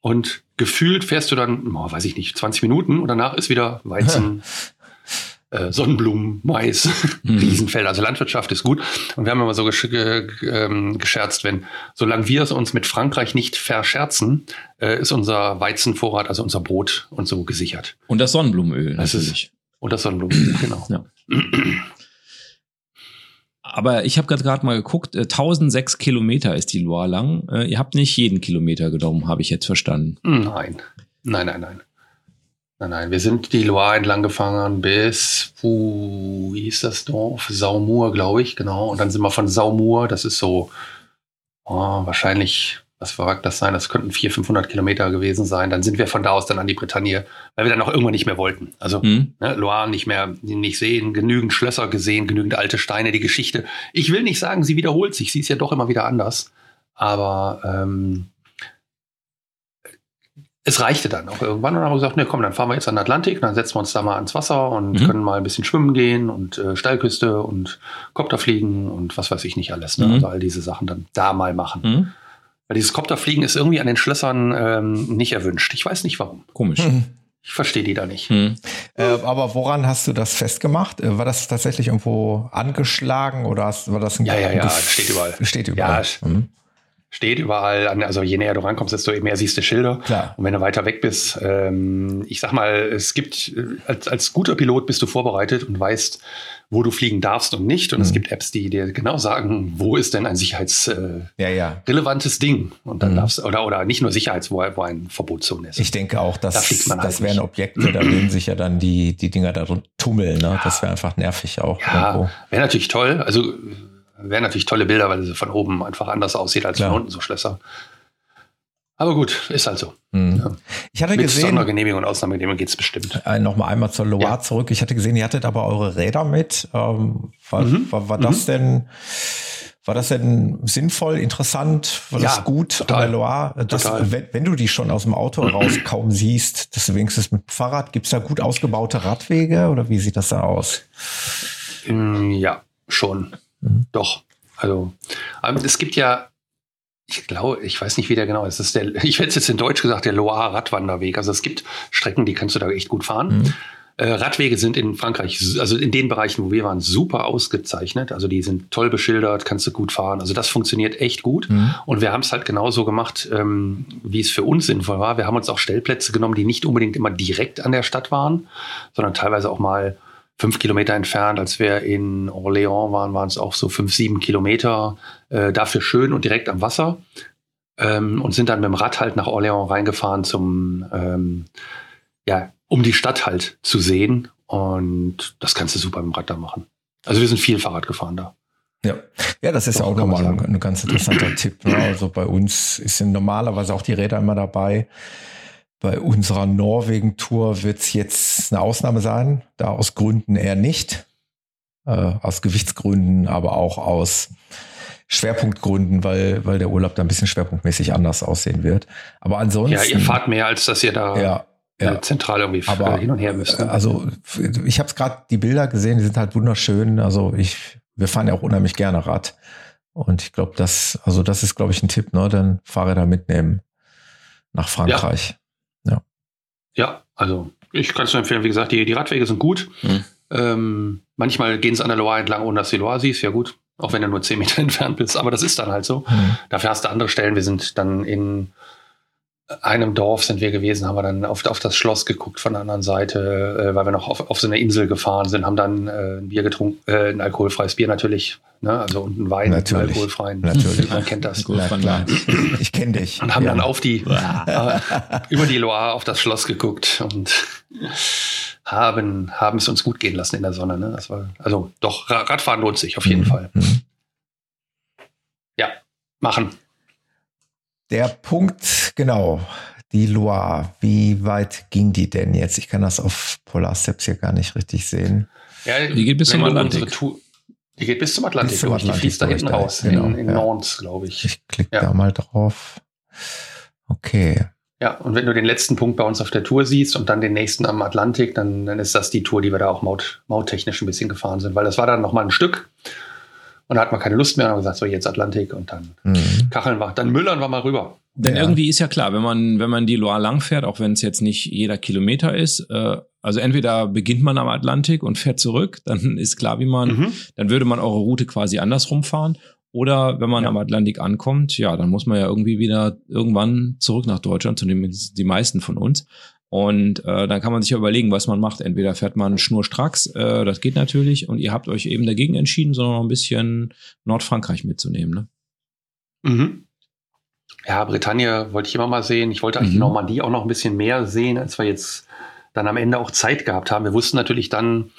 Und gefühlt fährst du dann, oh, weiß ich nicht, 20 Minuten und danach ist wieder Weizen, äh, Sonnenblumen, Mais,
Mhm.
Riesenfelder. Also Landwirtschaft ist gut. Und wir haben immer so gesch ge ähm, gescherzt, wenn, solange wir es uns mit Frankreich nicht verscherzen, äh, ist unser Weizenvorrat, also unser Brot und so gesichert.
Und das Sonnenblumenöl
Das ist-
natürlich.
Und das Sonnenblumen, genau.
Ja. Aber ich habe gerade mal geguckt, äh, 1006 Kilometer ist die Loire lang. Äh, ihr habt nicht jeden Kilometer genommen, habe ich jetzt verstanden.
Nein, nein, nein, nein. Nein, nein, wir sind die Loire entlang gefahren bis, wo, wie hieß das Dorf? Saumur, glaube ich, genau. Und dann sind wir von Saumur, das ist so oh, wahrscheinlich, was mag das sein? Das könnten 400, 500 Kilometer gewesen sein. Dann sind wir von da aus dann an die Bretagne, weil wir dann auch irgendwann nicht mehr wollten. Also
Hm?
ne, Loire nicht mehr nicht sehen, genügend Schlösser gesehen, genügend alte Steine, die Geschichte. Ich will nicht sagen, sie wiederholt sich, sie ist ja doch immer wieder anders. Aber ähm, es reichte dann auch irgendwann und dann haben wir gesagt, ne, komm, dann fahren wir jetzt an den Atlantik, dann setzen wir uns da mal ans Wasser und
Mhm.
können mal ein bisschen schwimmen gehen und äh, Steilküste und Kopterfliegen und was weiß ich nicht alles. Ne?
Mhm.
Also all diese Sachen dann da mal machen.
Hm?
Weil dieses Kopterfliegen ist irgendwie an den Schlössern ähm, nicht erwünscht. Ich weiß nicht warum.
Komisch.
Hm.
Ich verstehe die da nicht.
Hm.
Äh, aber woran hast du das festgemacht? Äh, War das tatsächlich irgendwo angeschlagen oder hast, war das ein
Ja, ja, ja, steht überall.
Steht überall.
Ja,
Mhm.
Steht überall, an, also je näher du rankommst, desto mehr siehst du Schilder.
Klar.
Und wenn du weiter weg bist, ähm, ich sag mal, es gibt, äh, als, als guter Pilot bist du vorbereitet und weißt, wo du fliegen darfst und nicht. Und es
Mhm.
gibt Apps, die dir genau sagen, wo ist denn ein sicherheitsrelevantes
Ja, ja.
relevantes Ding. Und dann
Mhm.
darfst oder, oder nicht nur Sicherheits, wo, wo ein Verbotszone ist.
Ich denke auch, dass
Da halt
das wären
nicht.
Objekte, da würden sich ja dann die, die Dinger da tummeln. Ne? Das wäre einfach nervig auch.
ja, wäre natürlich toll. Also wären natürlich tolle Bilder, weil sie von oben einfach anders aussieht als
Klar.
von unten, so Schlösser. Aber gut, ist halt so.
Mhm.
Ja.
Ich hatte
Mit
gesehen,
Sondergenehmigung und Ausnahmegenehmigung geht's bestimmt.
äh, noch mal einmal zur Loire
Ja.
zurück. Ich hatte gesehen, ihr hattet aber eure Räder mit. Ähm, war,
Mhm.
war, war das denn war das denn sinnvoll, interessant? War
Ja,
das gut
total.
an der Loire? Das, wenn, wenn du die schon aus dem Auto raus kaum siehst, dass du wenigstens mit dem Fahrrad, gibt's da gut ausgebaute Radwege oder wie sieht das da aus?
Mm, Ja, schon.
Mhm.
Doch. Also, ähm, es gibt ja, ich glaube, ich weiß nicht, wie der genau ist. Ist der, ich hätte es jetzt in Deutsch gesagt, der Loire Radwanderweg. Also es gibt Strecken, die kannst du da echt gut fahren.
Mhm.
Äh, Radwege sind in Frankreich, also in den Bereichen, wo wir waren, super ausgezeichnet. Also die sind toll beschildert, kannst du gut fahren. Also das funktioniert echt gut.
Mhm.
Und wir haben es halt genauso gemacht, ähm, wie es für uns sinnvoll war. Wir haben uns auch Stellplätze genommen, die nicht unbedingt immer direkt an der Stadt waren, sondern teilweise auch mal fünf Kilometer entfernt. Als wir in Orléans waren, waren es auch so fünf, sieben Kilometer. Äh, dafür schön und direkt am Wasser. Ähm, und sind dann mit dem Rad halt nach Orléans reingefahren zum, ähm, ja, um die Stadt halt zu sehen. Und das kannst du super mit dem Rad da machen. Also wir sind viel Fahrrad gefahren da.
Ja, ja das ist
Doch,
ja auch nochmal ein, ein ganz interessanter Tipp. Ne? Also bei uns sind normalerweise auch die Räder immer dabei. Bei unserer Norwegen-Tour wird es jetzt eine Ausnahme sein, da aus Gründen eher nicht. Äh, aus Gewichtsgründen, aber auch aus Schwerpunktgründen, weil, weil der Urlaub da ein bisschen schwerpunktmäßig anders aussehen wird. Aber ansonsten.
Ja, ihr fahrt mehr, als dass ihr da
ja, ja.
zentral irgendwie
Aber
hin und her müsst. ne?
Also ich habe gerade die Bilder gesehen, die sind halt wunderschön. Also ich, wir fahren ja auch unheimlich gerne Rad. Und ich glaube, das, also das ist, glaube ich, ein Tipp, ne? Dann Fahrräder mitnehmen nach Frankreich.
Ja, also ich kann es nur empfehlen, wie gesagt, die, die Radwege sind gut.
Mhm.
Ähm, manchmal gehen es an der Loire entlang, ohne dass du die Loire siehst. Ja gut, auch wenn du nur 10 Meter entfernt bist. Aber das ist dann halt so.
Hm.
Dafür hast du andere Stellen. Wir sind dann in einem Dorf sind wir gewesen, haben wir dann auf, auf das Schloss geguckt von der anderen Seite, äh, weil wir noch auf, auf so eine Insel gefahren sind, haben dann äh, ein Bier getrunken, äh, ein alkoholfreies Bier natürlich, ne? also und ein Wein,
Natürlich.
einen alkoholfreien.
Natürlich.
Man kennt das.
Gut.
Na klar. Ich kenne dich.
Und haben
Ja.
dann auf die, äh, über die Loire auf das Schloss geguckt und haben, haben es uns gut gehen lassen in der Sonne. Ne? Das war, also doch, Ra- Radfahren lohnt sich auf jeden
Mhm.
Fall.
Mhm.
Ja, machen.
Der Punkt, genau. Die Loire, wie weit ging die denn jetzt? Ich kann das auf Polarsteps hier gar nicht richtig sehen.
Ja,
Die geht bis zum Atlantik.
unsere Tour- Die geht bis zum Atlantik.
Bis zum. Atlantik
die fließt da hinten raus.
Genau,
in in
ja.
Nantes, glaube ich.
Ich klicke
Ja.
da mal drauf. Okay.
Ja, und wenn du den letzten Punkt bei uns auf der Tour siehst und dann den nächsten am Atlantik, dann, dann ist das die Tour, die wir da auch maut, mauttechnisch ein bisschen gefahren sind, weil das war dann nochmal ein Stück. Und da hat man keine Lust mehr und haben gesagt, so jetzt Atlantik und dann
Mhm.
kacheln wir, dann müllern wir mal rüber.
Denn
Ja.
irgendwie ist ja klar, wenn man, wenn man die Loire lang fährt, auch wenn es jetzt nicht jeder Kilometer ist, äh, also entweder beginnt man am Atlantik und fährt zurück, dann ist klar, wie man,
Mhm.
dann würde man eure Route quasi andersrum fahren. Oder wenn man
Ja.
am Atlantik ankommt, ja, dann muss man ja irgendwie wieder irgendwann zurück nach Deutschland, zumindest die meisten von uns. Und äh, dann kann man sich ja überlegen, was man macht. Entweder fährt man schnurstracks, äh, das geht natürlich, und ihr habt euch eben dagegen entschieden, sondern noch ein bisschen Nordfrankreich mitzunehmen. Ne?
Mhm. Ja, Bretagne wollte ich immer mal sehen. Ich wollte eigentlich
Mhm.
Normandie auch noch ein bisschen mehr sehen, als wir jetzt dann am Ende auch Zeit gehabt haben. Wir wussten natürlich dann,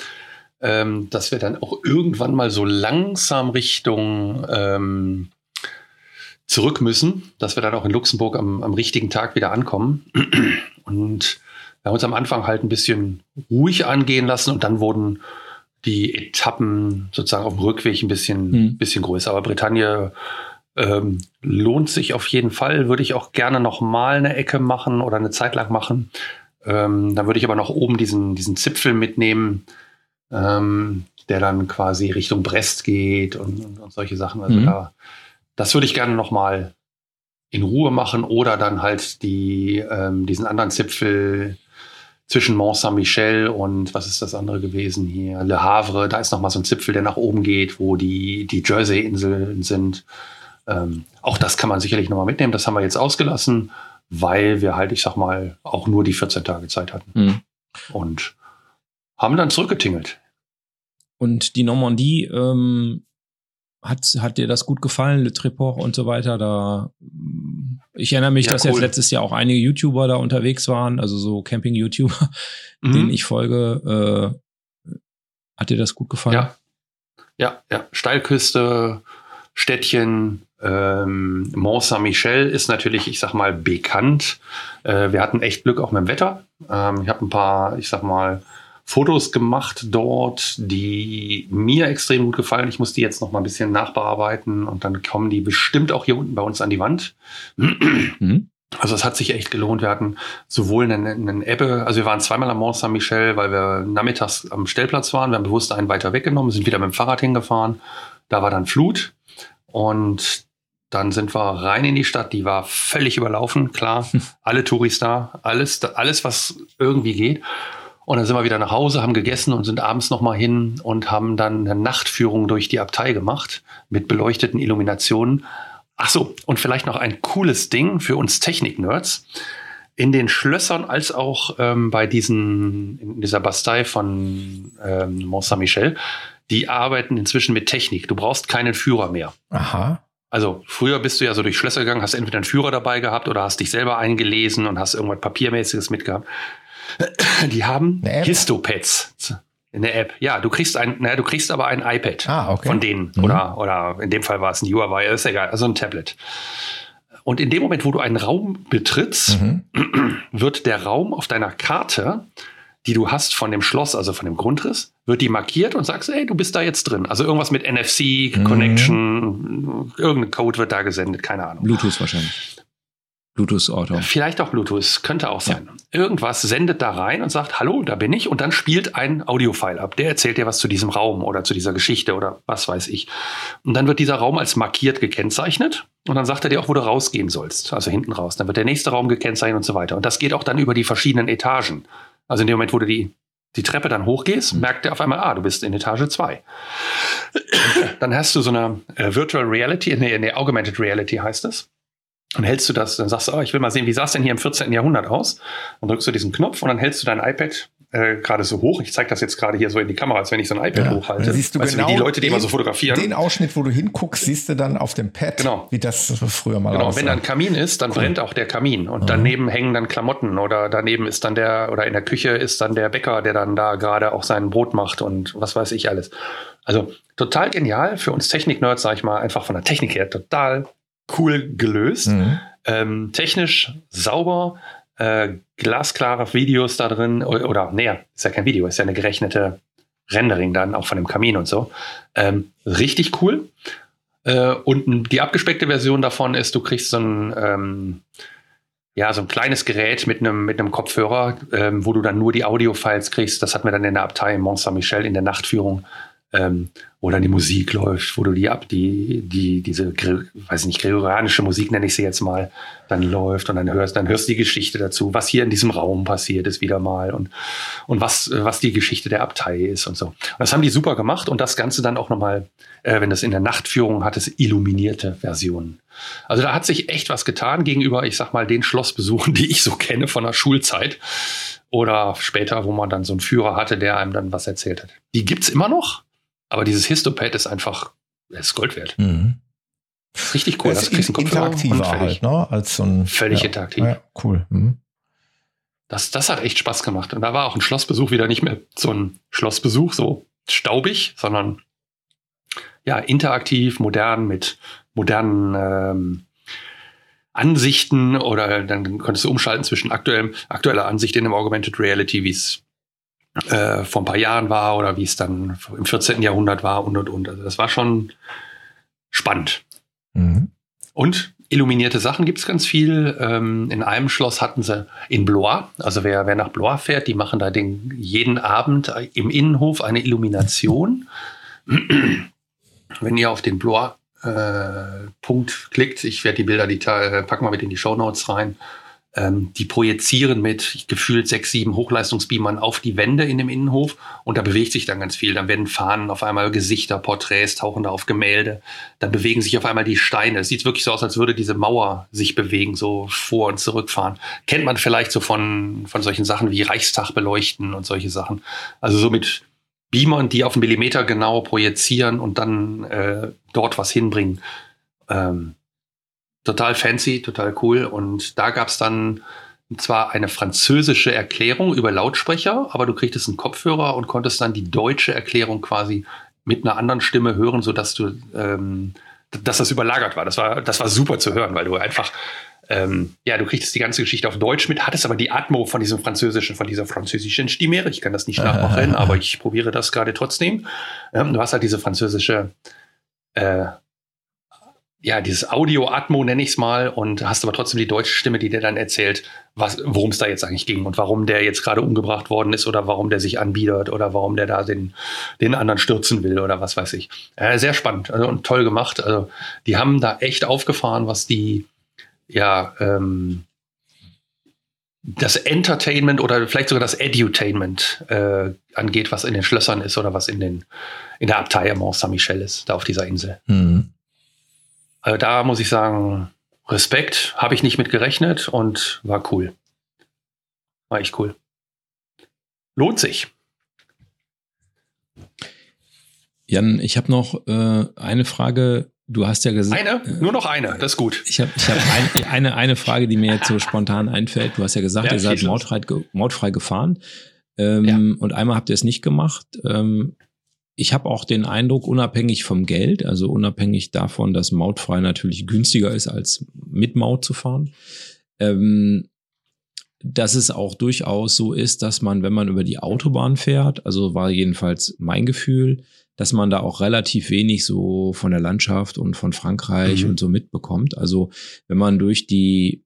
ähm, dass wir dann auch irgendwann mal so langsam Richtung ähm, zurück müssen, dass wir dann auch in Luxemburg am, am richtigen Tag wieder ankommen. Und wir haben uns am Anfang halt ein bisschen ruhig angehen lassen und dann wurden die Etappen sozusagen auf dem Rückweg ein bisschen, mhm. bisschen größer. Aber Bretagne ähm, lohnt sich auf jeden Fall. Würde ich auch gerne noch mal eine Ecke machen oder eine Zeit lang machen. Ähm, dann würde ich aber noch oben diesen, diesen Zipfel mitnehmen, ähm, der dann quasi Richtung Brest geht und, und, und solche Sachen. Also mhm. da, das würde ich gerne noch mal in Ruhe machen oder dann halt die, ähm, diesen anderen Zipfel zwischen Mont Saint-Michel und was ist das andere gewesen hier? Le Havre, da ist noch mal so ein Zipfel, der nach oben geht, wo die, die Jersey-Inseln sind. Ähm, auch das kann man sicherlich noch mal mitnehmen. Das haben wir jetzt ausgelassen, weil wir halt, ich sag mal, auch nur die 14 Tage Zeit hatten. Mhm. Und haben dann zurückgetingelt.
Und die Normandie, ähm, hat, hat dir das gut gefallen, Le Treport und so weiter? Da, ich erinnere mich, ja, dass cool. jetzt letztes Jahr auch einige YouTuber da unterwegs waren, also so Camping-YouTuber, mhm. denen ich folge. Äh, hat dir das gut gefallen?
Ja, ja, ja. Steilküste, Städtchen, ähm, Mont Saint-Michel ist natürlich, ich sag mal, bekannt. Äh, wir hatten echt Glück auch mit dem Wetter. Ähm, ich habe ein paar, ich sag mal, Fotos gemacht dort, die mir extrem gut gefallen. Ich muss die jetzt noch mal ein bisschen nachbearbeiten und dann kommen die bestimmt auch hier unten bei uns an die Wand. Mhm. Also es hat sich echt gelohnt. Wir hatten sowohl einen, einen Ebbe, also wir waren zweimal am Mont Saint-Michel, weil wir nachmittags am Stellplatz waren. Wir haben bewusst einen weiter weggenommen, sind wieder mit dem Fahrrad hingefahren. Da war dann Flut und dann sind wir rein in die Stadt. Die war völlig überlaufen, klar. Alle Touris da, alles, alles, was irgendwie geht. Und dann sind wir wieder nach Hause, haben gegessen und sind abends nochmal hin und haben dann eine Nachtführung durch die Abtei gemacht mit beleuchteten Illuminationen. Ach so, und vielleicht noch ein cooles Ding für uns Technik-Nerds. In den Schlössern als auch ähm, bei diesen, in dieser Bastei von ähm, Mont Saint-Michel, die arbeiten inzwischen mit Technik. Du brauchst keinen Führer mehr.
Aha.
Also früher bist du ja so durch Schlösser gegangen, hast entweder einen Führer dabei gehabt oder hast dich selber eingelesen und hast irgendwas Papiermäßiges mitgehabt. Die haben Histopads. Eine App. Ja, du kriegst ein, naja, du kriegst aber ein iPad
ah, okay.
von denen. Mhm. Oder, oder in dem Fall war es ein Huawei, ist egal, also ein Tablet. Und in dem Moment, wo du einen Raum betrittst, mhm. wird der Raum auf deiner Karte, die du hast von dem Schloss, also von dem Grundriss, wird die markiert und sagst, ey, du bist da jetzt drin. Also irgendwas mit NFC, mhm. Connection, irgendein Code wird da gesendet, keine Ahnung.
Bluetooth wahrscheinlich. Bluetooth-Auto.
Vielleicht auch Bluetooth, könnte auch sein. Ja. Irgendwas sendet da rein und sagt, hallo, da bin ich, und dann spielt ein Audiofile ab. Der erzählt dir was zu diesem Raum oder zu dieser Geschichte oder was weiß ich. Und dann wird dieser Raum als markiert gekennzeichnet und dann sagt er dir auch, wo du rausgehen sollst, also hinten raus. Dann wird der nächste Raum gekennzeichnet und so weiter. Und das geht auch dann über die verschiedenen Etagen. Also in dem Moment, wo du die, die Treppe dann hochgehst, mhm. merkt er auf einmal, ah, du bist in Etage 2. dann hast du so eine äh, Virtual Reality, nee, nee, Augmented Reality heißt es dann hältst du das, dann sagst du, oh, ich will mal sehen, wie sah es denn hier im 14. Jahrhundert aus? Dann drückst du diesen Knopf und dann hältst du dein iPad äh, gerade so hoch. Ich zeige das jetzt gerade hier so in die Kamera, als wenn ich so ein iPad ja. hochhalte.
Dann siehst du weißt genau
du, die Leute, die
den,
immer so fotografieren.
Den Ausschnitt, wo du hinguckst, siehst du dann auf dem Pad,
genau.
wie das früher mal
Genau, aussah. wenn da ein Kamin ist, dann cool. brennt auch der Kamin und mhm. daneben hängen dann Klamotten oder daneben ist dann der, oder in der Küche ist dann der Bäcker, der dann da gerade auch sein Brot macht und was weiß ich alles. Also total genial für uns Technik-Nerds, sag ich mal, einfach von der Technik her total cool gelöst. Mhm. Ähm, technisch sauber, äh, glasklare Videos da drin, oder, oder nee, ist ja kein Video, ist ja eine gerechnete Rendering dann auch von dem Kamin und so. Ähm, richtig cool. Äh, und die abgespeckte Version davon ist, du kriegst so ein, ähm, ja, so ein kleines Gerät mit einem, mit einem Kopfhörer, ähm, wo du dann nur die Audio-Files kriegst. Das hatten wir dann in der Abtei Mont Saint-Michel in der Nachtführung wo dann die Musik läuft, wo du die ab, die, die, diese, weiß nicht, gregorianische Musik nenne ich sie jetzt mal, dann läuft und dann hörst, dann hörst du die Geschichte dazu, was hier in diesem Raum passiert ist wieder mal und, und was, was die Geschichte der Abtei ist und so. Und das haben die super gemacht und das Ganze dann auch nochmal, äh, wenn das in der Nachtführung hat, es illuminierte Versionen. Also da hat sich echt was getan gegenüber, ich sag mal, den Schlossbesuchen, die ich so kenne von der Schulzeit oder später, wo man dann so einen Führer hatte, der einem dann was erzählt hat. Die gibt's immer noch. Aber dieses Histopad ist einfach, ist Gold wert. Mhm. Richtig cool.
Das ist interaktiver halt, ne? Als so ein,
Völlig ja, interaktiv. Ja,
cool. Mhm.
das, das hat echt Spaß gemacht. Und da war auch ein Schlossbesuch wieder nicht mehr so ein Schlossbesuch, so staubig, sondern ja, interaktiv, modern, mit modernen ähm, Ansichten oder dann konntest du umschalten zwischen aktuellem, aktueller Ansicht in dem Augmented Reality, wie es äh, vor ein paar Jahren war oder wie es dann im 14. Jahrhundert war und und und. Also das war schon spannend. Mhm. Und illuminierte Sachen gibt es ganz viel. Ähm, in einem Schloss hatten sie in Blois, also wer, wer nach Blois fährt, die machen da den, jeden Abend im Innenhof eine Illumination. Wenn ihr auf den Blois äh, Punkt klickt, ich werde die Bilder, die packen wir mit in die Show Notes rein, ähm, die projizieren mit gefühlt sechs, sieben Hochleistungsbeamern auf die Wände in dem Innenhof und da bewegt sich dann ganz viel. Dann werden Fahnen auf einmal Gesichter, Porträts tauchen da auf Gemälde. Dann bewegen sich auf einmal die Steine. Es sieht wirklich so aus, als würde diese Mauer sich bewegen, so vor und zurückfahren. Kennt man vielleicht so von, von solchen Sachen wie Reichstag beleuchten und solche Sachen. Also so mit Beamern, die auf einen Millimeter genau projizieren und dann äh, dort was hinbringen. Ähm, total fancy, total cool. Und da gab es dann zwar eine französische Erklärung über Lautsprecher, aber du kriegtest einen Kopfhörer und konntest dann die deutsche Erklärung quasi mit einer anderen Stimme hören, sodass du, ähm, dass das überlagert war. Das war, das war super zu hören, weil du einfach, ähm, ja, du kriegst die ganze Geschichte auf Deutsch mit, hattest aber die Atmo von diesem französischen, von dieser französischen Stimme. Ich kann das nicht nachmachen, aber ich probiere das gerade trotzdem. Ähm, du hast halt diese französische äh, ja, dieses Audio-Atmo nenne ich es mal und hast aber trotzdem die deutsche Stimme, die dir dann erzählt, worum es da jetzt eigentlich ging und warum der jetzt gerade umgebracht worden ist oder warum der sich anbietet oder warum der da den, den anderen stürzen will oder was weiß ich. Äh, sehr spannend also, und toll gemacht. Also die haben da echt aufgefahren, was die, ja, ähm, das Entertainment oder vielleicht sogar das Edutainment äh, angeht, was in den Schlössern ist oder was in, den, in der Abtei Mont Saint-Michel ist, da auf dieser Insel. Mhm. Also da muss ich sagen, Respekt, habe ich nicht mit gerechnet und war cool. War echt cool. Lohnt sich.
Jan, ich habe noch äh, eine Frage. Du hast ja gesagt.
Eine? Äh, Nur noch eine, das ist gut.
Ich habe ich hab ein, eine, eine Frage, die mir jetzt so spontan einfällt. Du hast ja gesagt, ja, ihr seid mautfrei, mautfrei gefahren. Ähm, ja. Und einmal habt ihr es nicht gemacht. Ähm, ich habe auch den Eindruck, unabhängig vom Geld, also unabhängig davon, dass mautfrei natürlich günstiger ist, als mit Maut zu fahren, ähm, dass es auch durchaus so ist, dass man, wenn man über die Autobahn fährt, also war jedenfalls mein Gefühl, dass man da auch relativ wenig so von der Landschaft und von Frankreich mhm. und so mitbekommt. Also wenn man durch die,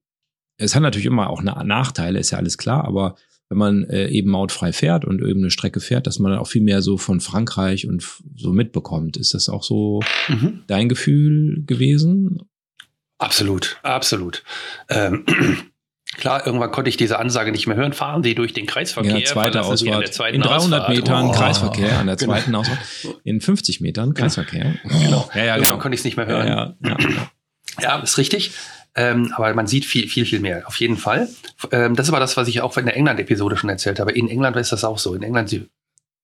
es hat natürlich immer auch Nachteile, ist ja alles klar, aber wenn man äh, eben mautfrei fährt und eben eine Strecke fährt, dass man dann auch viel mehr so von Frankreich und so mitbekommt. Ist das auch so mhm. dein Gefühl gewesen?
Absolut, absolut. Ähm, Klar, irgendwann konnte ich diese Ansage nicht mehr hören. Fahren Sie durch den Kreisverkehr.
Ja, zweite Ausfahrt. In 300 Ausfahrt. Metern oh. Kreisverkehr, an der genau. zweiten genau. Ausfahrt. In 50 Metern Kreisverkehr.
Genau. Ja, ja, genau. konnte ich es nicht mehr hören. Ja, ja, ja. ja, ist richtig. Ähm, aber man sieht viel, viel, viel mehr, auf jeden Fall. Ähm, das ist aber das, was ich auch in der England-Episode schon erzählt habe. In England ist das auch so. In England sie,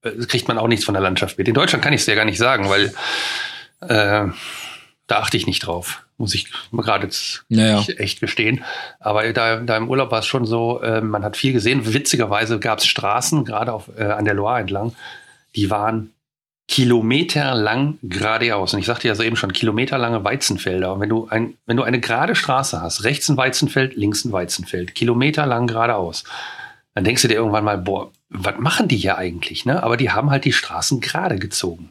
äh, kriegt man auch nichts von der Landschaft mit. In Deutschland kann ich es ja gar nicht sagen, weil äh, da achte ich nicht drauf, muss ich gerade naja. echt gestehen. Aber da, da im Urlaub war es schon so, äh, man hat viel gesehen. Witzigerweise gab es Straßen, gerade auf, äh, an der Loire entlang, die waren kilometerlang geradeaus. Und ich sagte ja so eben schon, kilometerlange Weizenfelder. Und wenn du, ein, wenn du eine gerade Straße hast, rechts ein Weizenfeld, links ein Weizenfeld, kilometerlang geradeaus, dann denkst du dir irgendwann mal, boah, was machen die hier eigentlich? Ne? Aber die haben halt die Straßen gerade gezogen.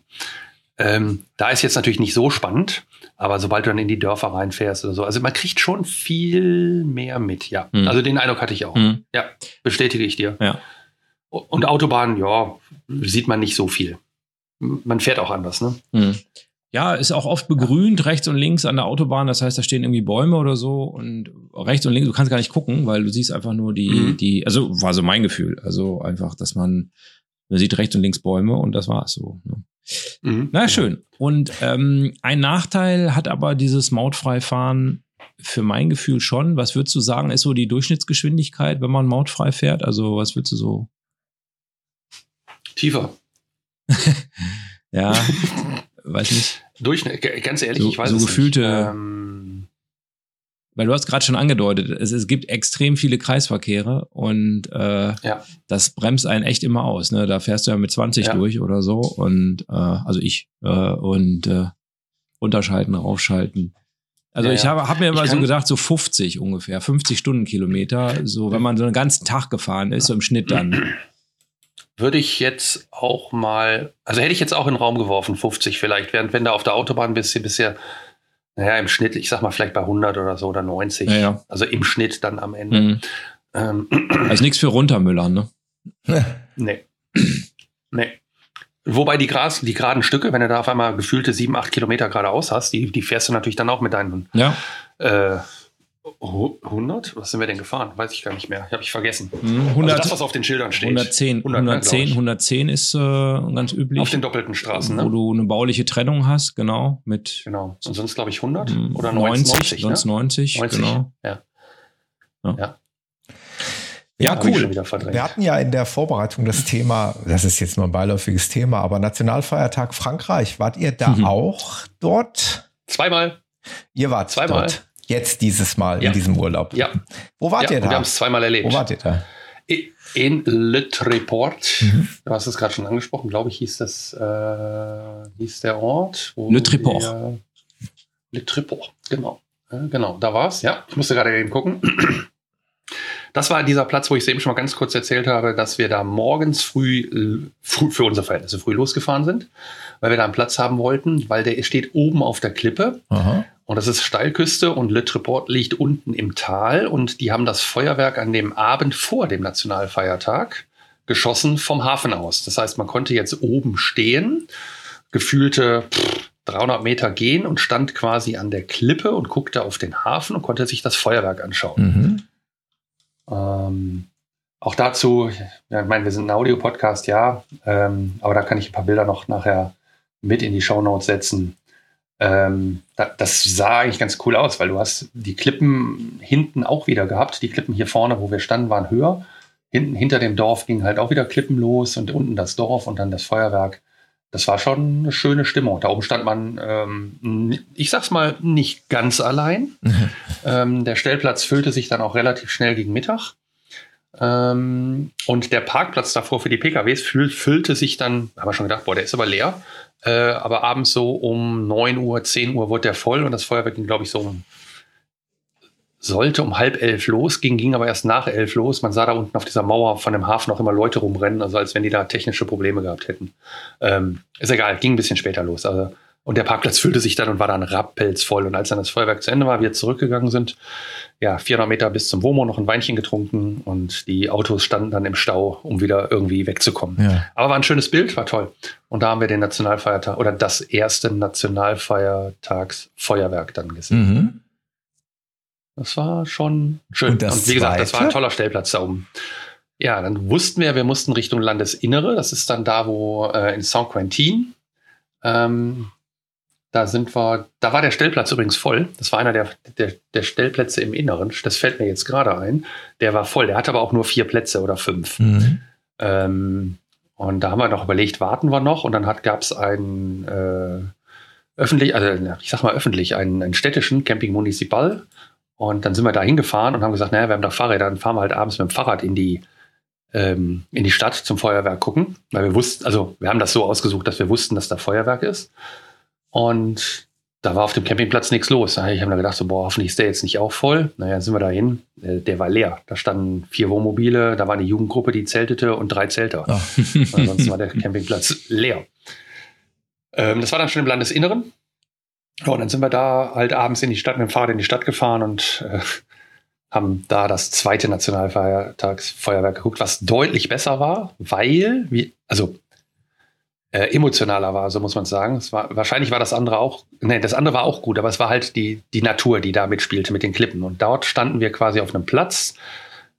Ähm, da ist jetzt natürlich nicht so spannend, aber sobald du dann in die Dörfer reinfährst oder so, also man kriegt schon viel mehr mit, ja. Mhm. Also den Eindruck hatte ich auch. Mhm. Ja, bestätige ich dir.
Ja.
Und Autobahnen, ja, sieht man nicht so viel man fährt auch anders, ne?
Mhm. Ja, ist auch oft begrünt, rechts und links an der Autobahn. Das heißt, da stehen irgendwie Bäume oder so und rechts und links, du kannst gar nicht gucken, weil du siehst einfach nur die, mhm. die, also war so mein Gefühl. Also einfach, dass man, man sieht rechts und links Bäume und das war es so. Ne? Mhm. Na, schön. Und ähm, ein Nachteil hat aber dieses Mautfreifahren für mein Gefühl schon. Was würdest du sagen, ist so die Durchschnittsgeschwindigkeit, wenn man mautfrei fährt? Also, was würdest du so?
Tiefer.
ja, weiß nicht.
Durch, ganz ehrlich,
so,
ich weiß
so
es
gefühlte
nicht. Ähm,
weil du hast gerade schon angedeutet, es, es gibt extrem viele Kreisverkehre und äh,
Ja.
das bremst einen echt immer aus. Ne? Da fährst du ja mit 20
Ja.
durch oder so und äh, also ich äh, und äh, runterschalten, raufschalten. Also
Ja,
ich habe hab mir immer so gedacht, so 50 ungefähr, 50 Stundenkilometer, so wenn man so einen ganzen Tag gefahren ist, so im Schnitt dann.
Würde ich jetzt auch mal, also hätte ich jetzt auch in den Raum geworfen, 50 vielleicht, während wenn du auf der Autobahn bist, du ja, naja, im Schnitt, ich sag mal vielleicht bei 100 oder so oder 90.
Ja, ja.
Also im Schnitt dann am Ende.
Mhm.
Ähm,
Also nichts für runtermüllern, ne?
nee. nee. Wobei die, Gras, die geraden Stücke, wenn du da auf einmal gefühlte 7, 8 Kilometer geradeaus hast, die, die fährst du natürlich dann auch mit deinen
Ja.
äh, 100? Was sind wir denn gefahren? Weiß ich gar nicht mehr. Habe ich vergessen.
Mhm.
Also
100,
das, was auf den Schildern steht.
110,
100, ne,
110,
glaub ich.
110 ist äh, ganz üblich.
Auf den doppelten Straßen,
wo
ne?
du eine bauliche Trennung hast, genau, mit
Genau. Und sonst, glaube ich, 100
mm,
oder
90,
90,
sonst
ne?
90,
90.
genau.
Ja.
Ja.
Ja.
Ja, cool. Wir hatten ja in der Vorbereitung das Thema, das ist jetzt nur ein beiläufiges Thema, aber Nationalfeiertag Frankreich. Wart ihr da
Mhm.
auch dort?
Zweimal.
Ihr wart
Zweimal.
dort. Jetzt dieses Mal
Ja.
in diesem Urlaub.
Ja.
Wo wart
ja,
ihr
und Wir
da?
haben es zweimal erlebt.
Wo wart ihr da?
In Le Tréport.
Mhm.
Du hast es gerade schon angesprochen, glaube ich, hieß das, äh, hieß der Ort.
Le Tréport.
wir- Le Tréport, genau. Äh, genau, da war es, ja. Ich musste gerade eben gucken. Das war dieser Platz, wo ich es eben schon mal ganz kurz erzählt habe, dass wir da morgens früh, früh für unsere Verhältnisse früh losgefahren sind, weil wir da einen Platz haben wollten, weil der steht oben auf der Klippe
Aha.
Und das ist Steilküste und Le Tréport liegt unten im Tal und die haben das Feuerwerk an dem Abend vor dem Nationalfeiertag geschossen vom Hafen aus. Das heißt, man konnte jetzt oben stehen, gefühlte pff, 300 Meter gehen und stand quasi an der Klippe und guckte auf den Hafen und konnte sich das Feuerwerk anschauen.
Mhm.
Ähm, auch dazu, ja, ich meine, wir sind ein Audiopodcast, ja, ähm, aber da kann ich ein paar Bilder noch nachher mit in die Shownotes setzen. Ähm, da, das sah eigentlich ganz cool aus, weil du hast die Klippen hinten auch wieder gehabt. Die Klippen hier vorne, wo wir standen, waren höher. Hinten hinter dem Dorf ging halt auch wieder Klippen los und unten das Dorf und dann das Feuerwerk. Das war schon eine schöne Stimmung. Da oben stand man, ähm, ich sag's mal, nicht ganz allein. Ähm, der Stellplatz füllte sich dann auch relativ schnell gegen Mittag. Ähm, und der Parkplatz davor für die PKWs füll, füllte sich dann, haben wir schon gedacht, boah, der ist aber leer. Äh, aber abends so um 9 Uhr, 10 Uhr wurde der voll und das Feuerwerk ging, glaube ich, so um, sollte um halb elf losging, ging aber erst nach elf los. Man sah da unten auf dieser Mauer von dem Hafen auch immer Leute rumrennen, also als wenn die da technische Probleme gehabt hätten. Ähm, ist egal, ging ein bisschen später los. Also, und der Parkplatz füllte sich dann und war dann rappelzvoll. Und als dann das Feuerwerk zu Ende war, wir zurückgegangen sind, ja, 400 Meter bis zum WOMO noch ein Weinchen getrunken und die Autos standen dann im Stau, um wieder irgendwie wegzukommen.
Ja.
Aber war ein schönes Bild, war toll. Und da haben wir den Nationalfeiertag oder das erste Nationalfeiertagsfeuerwerk dann gesehen.
Mhm.
Das war schon schön.
Und das
wie gesagt, das war ein
zweite?
toller Stellplatz da oben. Ja, dann wussten wir, wir mussten Richtung Landesinnere. Das ist dann da, wo äh, in Saint-Quentin. Ähm, da sind wir, da war der Stellplatz übrigens voll. Das war einer der, der, der Stellplätze im Inneren. Das fällt mir jetzt gerade ein. Der war voll. Der hatte aber auch nur vier Plätze oder fünf.
Mhm.
Ähm, und da haben wir noch überlegt, warten wir noch. Und dann gab es einen äh, öffentlich, also ich sag mal öffentlich, einen, einen städtischen Camping Municipal. Und dann sind wir da hingefahren und haben gesagt, naja, wir haben da Fahrräder, dann fahren wir halt abends mit dem Fahrrad in die, ähm, in die Stadt zum Feuerwerk gucken. Weil wir wussten, also wir haben das so ausgesucht, dass wir wussten, dass da Feuerwerk ist. Und da war auf dem Campingplatz nichts los. Ich habe mir gedacht, so, boah, hoffentlich ist der jetzt nicht auch voll. Naja, sind wir da hin. Äh, Der war leer. Da standen vier Wohnmobile, da war eine Jugendgruppe, die zeltete und drei Zelter.
Ah.
Ansonsten war der Campingplatz leer. Ähm, das war dann schon im Landesinneren. Ja, und dann sind wir da halt abends in die Stadt mit dem Fahrrad in die Stadt gefahren und äh, haben da das zweite Nationalfeiertagsfeuerwerk geguckt, was deutlich besser war, weil, wie, also äh, emotionaler war, so muss man sagen. Es war, wahrscheinlich war das andere auch, nee, das andere war auch gut, aber es war halt die, die Natur, die da mitspielte mit den Klippen. Und dort standen wir quasi auf einem Platz.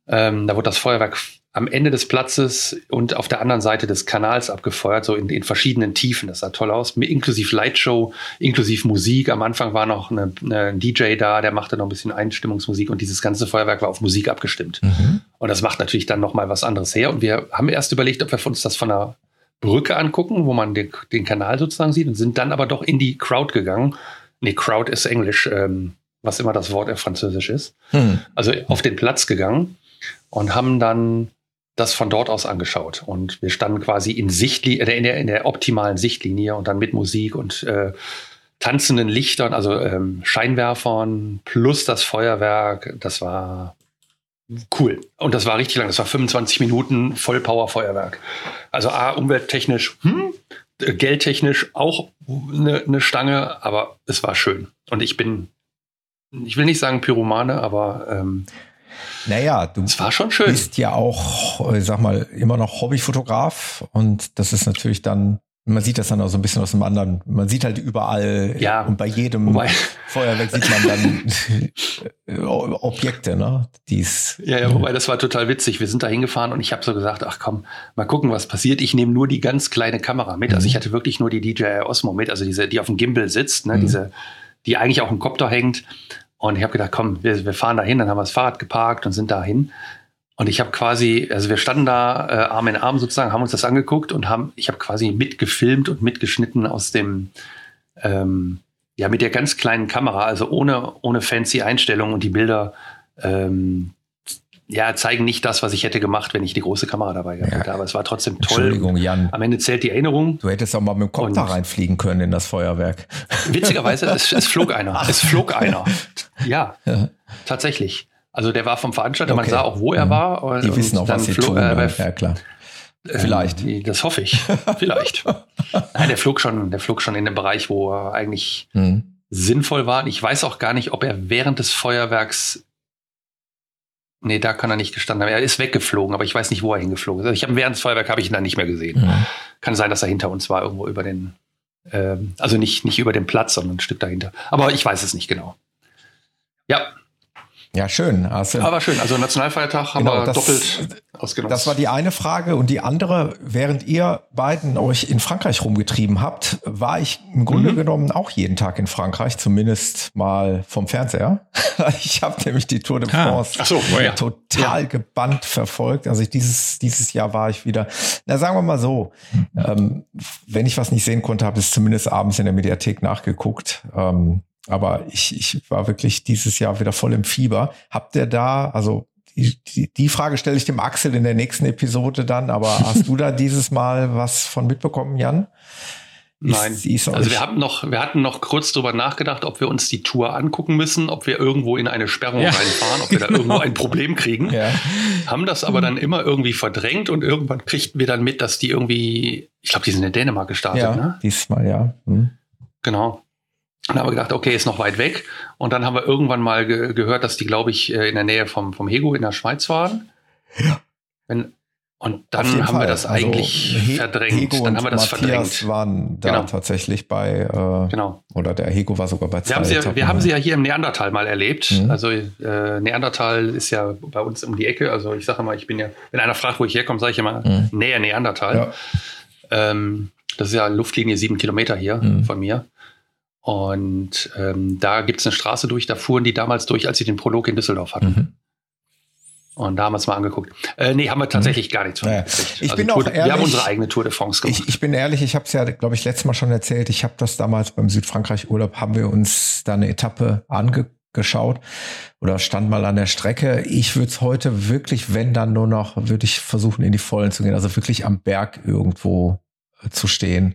Ähm, da wurde das Feuerwerk am Ende des Platzes und auf der anderen Seite des Kanals abgefeuert, so in, in verschiedenen Tiefen. Das sah toll aus, inklusive Lightshow, inklusive Musik. Am Anfang war noch eine, eine, ein DJ da, der machte noch ein bisschen Einstimmungsmusik und dieses ganze Feuerwerk war auf Musik abgestimmt.
Mhm.
Und das macht natürlich dann noch mal was anderes her. Und wir haben erst überlegt, ob wir uns das von der Brücke angucken, wo man den, den Kanal sozusagen sieht, und sind dann aber doch in die Crowd gegangen. Nee, Crowd ist Englisch. Ähm, was immer das Wort auf Französisch ist. Hm. Also auf den Platz gegangen und haben dann das von dort aus angeschaut. Und wir standen quasi in, Sichtli äh, in, der, in der optimalen Sichtlinie und dann mit Musik und äh, tanzenden Lichtern, also ähm, Scheinwerfern plus das Feuerwerk. Das war cool. Und das war richtig lang. Das war 25 Minuten Vollpower-Feuerwerk. Also A, umwelttechnisch, hm, geldtechnisch auch eine, eine Stange, aber es war schön. Und ich bin, ich will nicht sagen Pyromane, aber ähm,
naja, du
es war schon schön.
bist ja auch, ich sag mal, immer noch Hobbyfotograf und das ist natürlich dann man sieht das dann auch so ein bisschen aus dem anderen. Man sieht halt überall
ja,
und bei jedem wobei, Feuerwerk sieht man dann Objekte, ne? Die's,
ja, ja, wobei das war total witzig. Wir sind da hingefahren und ich habe so gesagt, ach komm, mal gucken, was passiert. Ich nehme nur die ganz kleine Kamera mit. Also ich mhm. hatte wirklich nur die DJI Osmo mit, also diese, die auf dem Gimbal sitzt, ne? Mhm. diese, die eigentlich auch im Kopter hängt. Und ich habe gedacht, komm, wir, wir fahren da hin, dann haben wir das Fahrrad geparkt und sind da hin. Und ich habe quasi, also wir standen da äh, Arm in Arm sozusagen, haben uns das angeguckt und haben, ich habe quasi mitgefilmt und mitgeschnitten aus dem, ähm, ja, mit der ganz kleinen Kamera, also ohne, ohne fancy Einstellungen und die Bilder, ähm, ja, zeigen nicht das, was ich hätte gemacht, wenn ich die große Kamera dabei gehabt ja. hätte. Aber es war trotzdem toll.
Entschuldigung, Jan.
Am Ende zählt die Erinnerung.
Du hättest auch mal mit dem Kopf da reinfliegen können in das Feuerwerk.
Witzigerweise, es, es flog einer. Es flog einer. Ja, ja. tatsächlich. Also der war vom Veranstalter, okay. man sah auch, wo er mhm. war.
Die wissen auch, was sie tun. Äh, ja, klar.
Ähm, Vielleicht. Äh, das hoffe ich. Vielleicht. Nein, der flog schon, der flog schon in dem Bereich, wo er eigentlich mhm. sinnvoll war. Ich weiß auch gar nicht, ob er während des Feuerwerks Nee, da kann er nicht gestanden haben. Er ist weggeflogen, aber ich weiß nicht, wo er hingeflogen ist. Also ich habe während des Feuerwerks habe ich ihn dann nicht mehr gesehen. Mhm. Kann sein, dass er hinter uns war, irgendwo über den, ähm, also nicht, nicht über den Platz, sondern ein Stück dahinter. Aber ich weiß es nicht genau. Ja,
ja, schön.
Also, Aber schön. Also Nationalfeiertag haben genau, wir das, doppelt ausgenutzt.
Das war die eine Frage. Und die andere, während ihr beiden euch in Frankreich rumgetrieben habt, war ich im Grunde mhm. genommen auch jeden Tag in Frankreich, zumindest mal vom Fernseher. ich habe nämlich die Tour de ah. France ah. so, oh ja. total ja. gebannt verfolgt. Also ich, dieses, dieses Jahr war ich wieder, na sagen wir mal so, ähm, wenn ich was nicht sehen konnte, habe ich es zumindest abends in der Mediathek nachgeguckt. Ähm, aber ich, ich war wirklich dieses Jahr wieder voll im Fieber. Habt ihr da, also die, die, die Frage stelle ich dem Axel in der nächsten Episode dann, aber hast du da dieses Mal was von mitbekommen, Jan?
Nein. also wir hatten noch, wir hatten noch kurz drüber nachgedacht, ob wir uns die Tour angucken müssen, ob wir irgendwo in eine Sperrung ja. reinfahren, ob wir da genau. irgendwo ein Problem kriegen. Ja. Haben das aber dann immer irgendwie verdrängt und irgendwann kriegten wir dann mit, dass die irgendwie, ich glaube, die sind in Dänemark gestartet,
ja,
ne?
Diesmal, ja. Hm.
Genau. Dann haben wir gedacht, okay, ist noch weit weg. Und dann haben wir irgendwann mal ge gehört, dass die, glaube ich, äh, in der Nähe vom, vom Hego in der Schweiz waren. Ja. Wenn, und dann haben Fall. wir das also eigentlich He verdrängt.
Hego dann haben wir das Matthias verdrängt. waren da genau. tatsächlich bei, äh, genau. oder der Hego war sogar bei
zwei. Wir, haben sie, ja, wir haben sie ja hier im Neandertal mal erlebt. Mhm. Also äh, Neandertal ist ja bei uns um die Ecke. Also ich sage mal, ich bin ja, wenn einer fragt, wo ich herkomme, sage ich immer mhm. Nähe Neandertal. Ja. Ähm, das ist ja Luftlinie sieben Kilometer hier mhm. von mir. Und ähm, da gibt es eine Straße durch, da fuhren die damals durch, als sie den Prolog in Düsseldorf hatten. Mhm. Und da haben wir es mal angeguckt. Äh, nee, haben wir tatsächlich mhm. gar nichts von
naja. Ich also bin Tour, auch ehrlich,
wir haben unsere eigene Tour de France
gemacht. Ich, ich bin ehrlich, ich habe es ja, glaube ich, letztes Mal schon erzählt. Ich habe das damals beim Südfrankreich-Urlaub, haben wir uns da eine Etappe angeschaut oder stand mal an der Strecke. Ich würde es heute wirklich, wenn dann nur noch, würde ich versuchen, in die Vollen zu gehen. Also wirklich am Berg irgendwo äh, zu stehen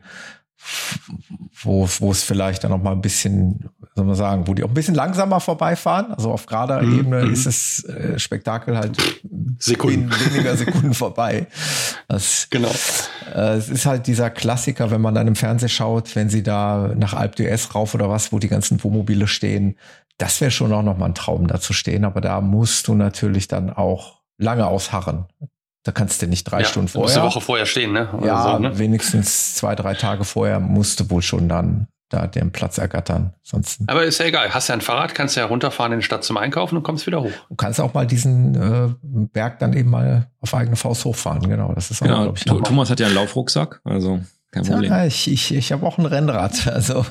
wo, wo es vielleicht dann noch mal ein bisschen, soll man sagen, wo die auch ein bisschen langsamer vorbeifahren. Also auf gerader mhm. Ebene mhm. ist das äh, Spektakel halt
Sekunden.
weniger Sekunden vorbei. Das, genau. Äh, es ist halt dieser Klassiker, wenn man dann im Fernsehen schaut, wenn sie da nach Alp d'Huez rauf oder was, wo die ganzen Wohnmobile stehen. Das wäre schon auch noch mal ein Traum, da zu stehen. Aber da musst du natürlich dann auch lange ausharren. Da kannst du nicht drei ja, Stunden vorher. Musst
eine Woche vorher stehen, ne?
Oder ja, so, ne? wenigstens zwei, drei Tage vorher musst du wohl schon dann da den Platz ergattern. Sonst
Aber ist ja egal. Hast ja ein Fahrrad, kannst ja runterfahren in die Stadt zum Einkaufen und kommst wieder hoch.
Du kannst auch mal diesen äh, Berg dann eben mal auf eigene Faust hochfahren. Genau, das ist auch,
genau, ich, Thomas hat ja einen Laufrucksack, also kein Problem.
Ja, ich ich, ich habe auch ein Rennrad. Also,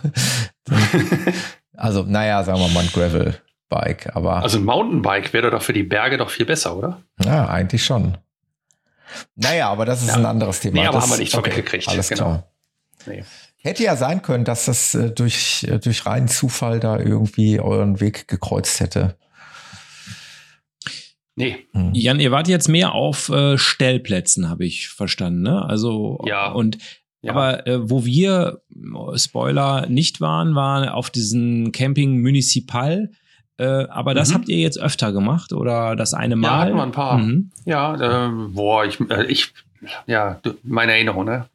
also naja, sagen wir mal ein Gravel-Bike. Aber
also ein Mountainbike wäre doch für die Berge doch viel besser, oder?
Ja, eigentlich schon. Naja, aber das ist ja. ein anderes Thema.
Nee, aber
das,
haben wir nicht okay, vorweggekriegt.
Alles genau. klar.
Nee.
Hätte ja sein können, dass das äh, durch, äh, durch reinen Zufall da irgendwie euren Weg gekreuzt hätte.
Nee. Hm. Jan, ihr wart jetzt mehr auf äh, Stellplätzen, habe ich verstanden, ne? Also
ja.
und ja. aber äh, wo wir Spoiler nicht waren, waren auf diesen Camping Municipal. Äh, aber das mhm. habt ihr jetzt öfter gemacht oder das eine Mal? Ja,
hatten wir ein paar. Mhm. Ja, äh, boah, ich, äh, ich, ja, meine Erinnerung, ne?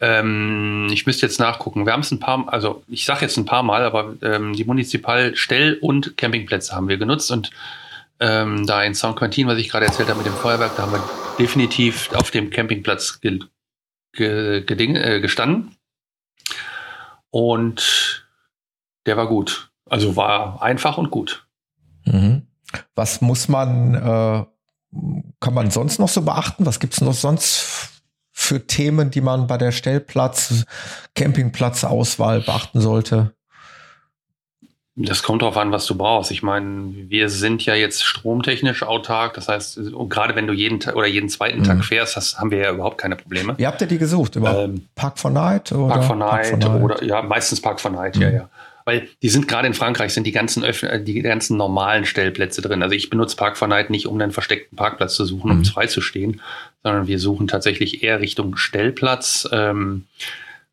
Ähm, ich müsste jetzt nachgucken. Wir haben es ein paar, also ich sage jetzt ein paar Mal, aber ähm, die Municipal-Stell- und Campingplätze haben wir genutzt und ähm, da in Saint Quentin, was ich gerade erzählt habe mit dem Feuerwerk, da haben wir definitiv auf dem Campingplatz ge ge geding, äh, gestanden. Und der war gut. Also war einfach und gut.
Mhm. Was muss man, äh, kann man sonst noch so beachten? Was gibt es noch sonst für Themen, die man bei der Stellplatz, Campingplatzauswahl beachten sollte?
Das kommt darauf an, was du brauchst. Ich meine, wir sind ja jetzt stromtechnisch autark. Das heißt, gerade wenn du jeden Tag oder jeden zweiten mhm. Tag fährst, das haben wir ja überhaupt keine Probleme.
Wie habt ihr die gesucht? Über ähm, Park for Night
oder? Park for Night, Park for Night. oder ja, meistens Park for Night, mhm. ja, ja. Weil die sind gerade in Frankreich sind die ganzen äh, die ganzen normalen Stellplätze drin. Also ich benutze Park for Night nicht, um einen versteckten Parkplatz zu suchen, um mhm. frei zu stehen, sondern wir suchen tatsächlich eher Richtung Stellplatz. Ähm,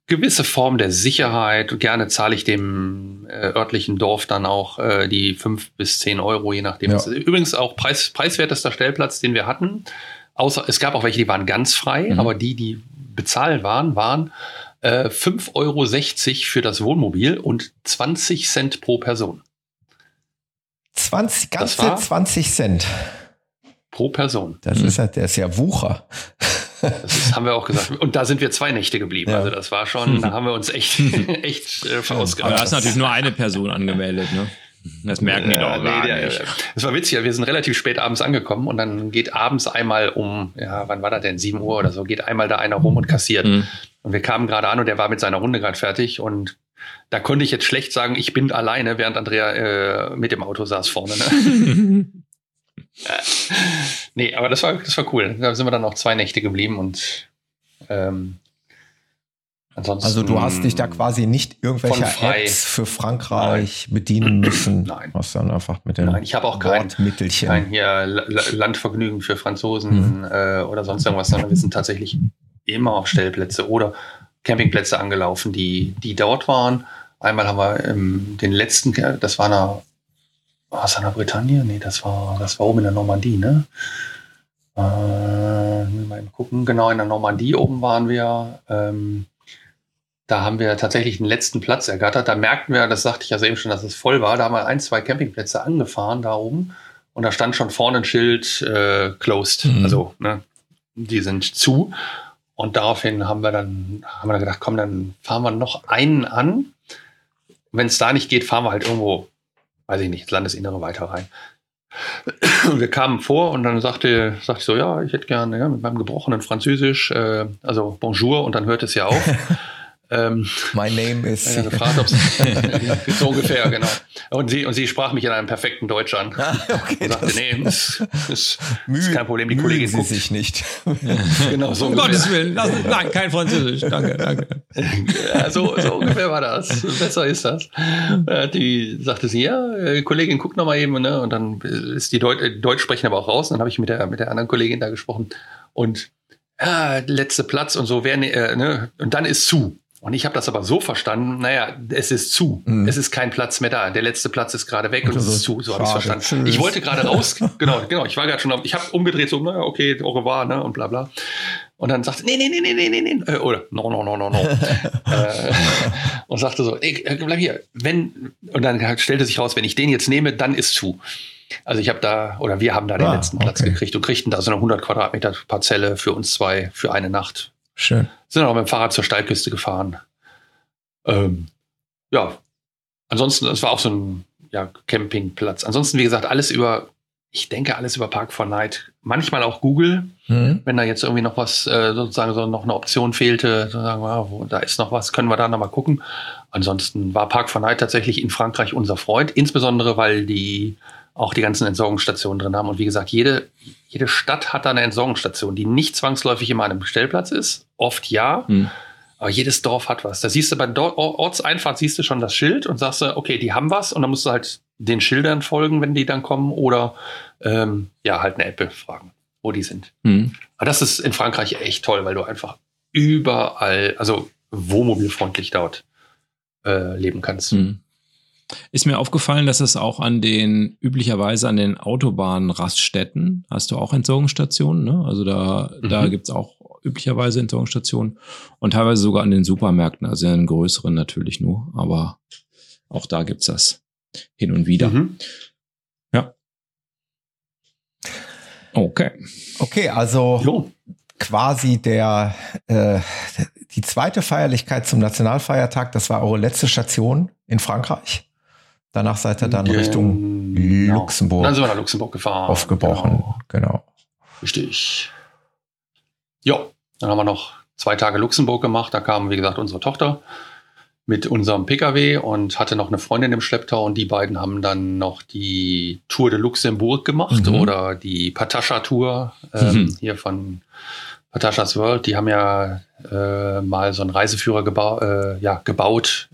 gewisse Form der Sicherheit. Gerne zahle ich dem äh, örtlichen Dorf dann auch äh, die fünf bis zehn Euro, je nachdem. Ja. Übrigens auch preis, preiswertester Stellplatz, den wir hatten. Außer es gab auch welche, die waren ganz frei, mhm. aber die, die bezahlt waren, waren äh, 5,60 Euro für das Wohnmobil und 20 Cent pro Person.
20, ganze 20 Cent.
Pro Person.
Das mhm. ist ja, der ist ja Wucher.
Das ist, haben wir auch gesagt. Und da sind wir zwei Nächte geblieben. Ja. Also das war schon, da haben wir uns echt, echt äh, verausgabt.
Aber da ist natürlich nur eine Person angemeldet, ne? Das merken die doch äh, gar nee, nicht.
Das war witzig, wir sind relativ spät abends angekommen und dann geht abends einmal um, ja, wann war das denn? 7 Uhr oder so, geht einmal da einer rum und kassiert. Mhm. Und wir kamen gerade an und der war mit seiner Runde gerade fertig und da konnte ich jetzt schlecht sagen, ich bin alleine, während Andrea äh, mit dem Auto saß vorne. Ne? nee, aber das war, das war cool. Da sind wir dann noch zwei Nächte geblieben und ähm,
ansonsten. Also du hast dich da quasi nicht irgendwelche Apps für Frankreich Nein. bedienen müssen.
Nein.
Was dann einfach mit dem
Nein, ich habe auch kein, kein hier Landvergnügen für Franzosen mhm. äh, oder sonst irgendwas, sondern wir sind tatsächlich immer auf Stellplätze oder Campingplätze angelaufen, die, die dort waren. Einmal haben wir ähm, den letzten, das war eine war es der Bretagne? Nee, das war, das war oben in der Normandie, ne? Äh, mal gucken. Genau, in der Normandie oben waren wir. Ähm, da haben wir tatsächlich den letzten Platz ergattert. Da merkten wir, das sagte ich ja eben schon, dass es voll war. Da haben wir ein, zwei Campingplätze angefahren da oben. Und da stand schon vorne ein Schild äh, closed. Mhm. Also, ne, die sind zu. Und daraufhin haben wir dann, haben wir dann gedacht, komm, dann fahren wir noch einen an. Wenn es da nicht geht, fahren wir halt irgendwo weiß ich nicht, ins Landesinnere weiter rein. Und wir kamen vor und dann sagte, sagte ich so, ja, ich hätte gerne ja, mit meinem gebrochenen Französisch, äh, also Bonjour und dann hört es ja auf.
Ähm, My name is.
Ja, gefragt, so ungefähr, genau. Und sie, und sie sprach mich in einem perfekten Deutsch an. Ah, okay, und sagte, nee, ist, ist, ist, kein Problem, die Kollegin
sie guckt. sich nicht.
genau, so um Gottes Willen, nein, kein Französisch, danke, danke.
Ja, so, so ungefähr war das. Besser ist das. Die sagte sie, ja, äh, Kollegin, guck noch mal eben, ne? Und dann ist die Deut Deutsch sprechen aber auch raus. Und dann habe ich mit der, mit der anderen Kollegin da gesprochen. Und ja, letzte Platz und so, wer, äh, ne? Und dann ist zu. Und ich habe das aber so verstanden, naja, es ist zu. Mhm. Es ist kein Platz mehr da. Der letzte Platz ist gerade weg und, und es ist zu. So habe ich verstanden. Tschüss. Ich wollte gerade raus, genau, genau, ich war gerade schon auf, ich habe umgedreht, so, naja, okay, au revoir, ne, und bla bla. Und dann sagte, nee, nee, nee, nee, nee, nee, nee, äh, oder, no, no, no, no, no. äh, und sagte so, ey, äh, bleib hier. Wenn, und dann stellte sich raus, wenn ich den jetzt nehme, dann ist zu. Also ich habe da, oder wir haben da den ah, letzten Platz okay. gekriegt und kriegten da so eine 100 Quadratmeter Parzelle für uns zwei für eine Nacht.
Schön.
Sind auch mit dem Fahrrad zur Steilküste gefahren. Ähm, ja, ansonsten, es war auch so ein ja, Campingplatz. Ansonsten, wie gesagt, alles über, ich denke, alles über Park for Night. Manchmal auch Google, mhm. wenn da jetzt irgendwie noch was, äh, sozusagen so noch eine Option fehlte, sozusagen, ah, wo, da ist noch was, können wir da nochmal gucken. Ansonsten war Park for Night tatsächlich in Frankreich unser Freund, insbesondere weil die auch die ganzen Entsorgungsstationen drin haben. Und wie gesagt, jede, jede Stadt hat da eine Entsorgungsstation, die nicht zwangsläufig immer an einem Stellplatz ist. Oft ja. Mhm. Aber jedes Dorf hat was. Da siehst du bei Dor Ortseinfahrt siehst du schon das Schild und sagst du, okay, die haben was und dann musst du halt den Schildern folgen, wenn die dann kommen oder ähm, ja, halt eine App fragen, wo die sind. Mhm. Aber das ist in Frankreich echt toll, weil du einfach überall, also wohnmobilfreundlich dort äh, leben kannst. Mhm.
Ist mir aufgefallen, dass es auch an den, üblicherweise an den Autobahnraststätten, hast du auch Entsorgungsstationen, ne? Also da, mhm. da gibt's auch üblicherweise Entsorgungsstationen und teilweise sogar an den Supermärkten, also in größeren natürlich nur, aber auch da gibt's das hin und wieder. Mhm. Ja.
Okay. Okay, also jo. quasi der äh, die zweite Feierlichkeit zum Nationalfeiertag, das war eure letzte Station in Frankreich. Danach seid ihr dann genau. Richtung Luxemburg.
Dann sind wir nach Luxemburg gefahren.
Aufgebrochen, genau. genau.
Richtig. Ja, dann haben wir noch zwei Tage Luxemburg gemacht. Da kam, wie gesagt, unsere Tochter mit unserem Pkw und hatte noch eine Freundin im Schlepptau und die beiden haben dann noch die Tour de Luxemburg gemacht mhm. oder die Patascha Tour ähm, mhm. hier von Patashas World. Die haben ja äh, mal so einen Reiseführer gebau äh, ja, gebaut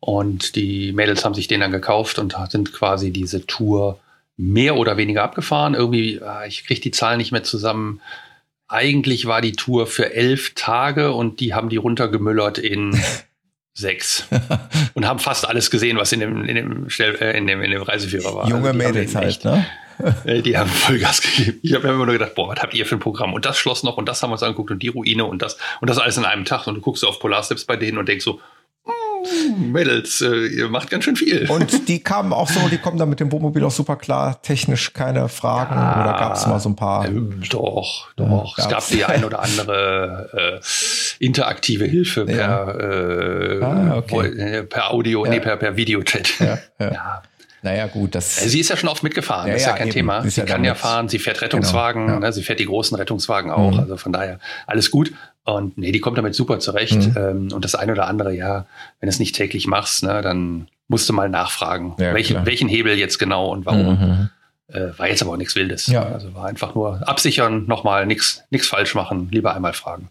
und die Mädels haben sich den dann gekauft und sind quasi diese Tour mehr oder weniger abgefahren. Irgendwie, ah, ich kriege die Zahlen nicht mehr zusammen. Eigentlich war die Tour für elf Tage und die haben die runtergemüllert in sechs und haben fast alles gesehen, was in dem, in dem, äh, in dem, in dem Reiseführer war.
Junge also Mädels halt, ne?
Äh, die haben Vollgas gegeben. Ich habe immer nur gedacht, boah, was habt ihr für ein Programm? Und das Schloss noch und das haben wir uns angeguckt und die Ruine und das und das alles in einem Tag. Und du guckst auf Polarsteps bei denen und denkst so, Mädels, äh, ihr macht ganz schön viel.
Und die kamen auch so, die kommen dann mit dem Wohnmobil auch super klar, technisch keine Fragen ja, oder gab es mal so ein paar?
Äh, doch, doch. Ja, es gab die ein oder andere äh, interaktive Hilfe ja. per, äh, ah, okay. Äh, per Audio, nee, per, per Videochat.
ja. Naja, gut, das.
Sie ist ja schon oft mitgefahren, ja, das ist ja, ja kein eben. Thema. sie kann ja fahren, sie fährt Rettungswagen, genau, ja. ne, sie fährt die großen Rettungswagen auch, mhm. also von daher alles gut. Und nee, die kommt damit super zurecht. Mhm. Ähm, und das eine oder andere, ja, wenn du es nicht täglich machst, ne, dann musst du mal nachfragen, welchen, welchen Hebel jetzt genau und warum. Mhm. Äh, war jetzt aber auch nichts Wildes. Ja. Also war einfach nur absichern, nochmal nichts falsch machen, lieber einmal fragen.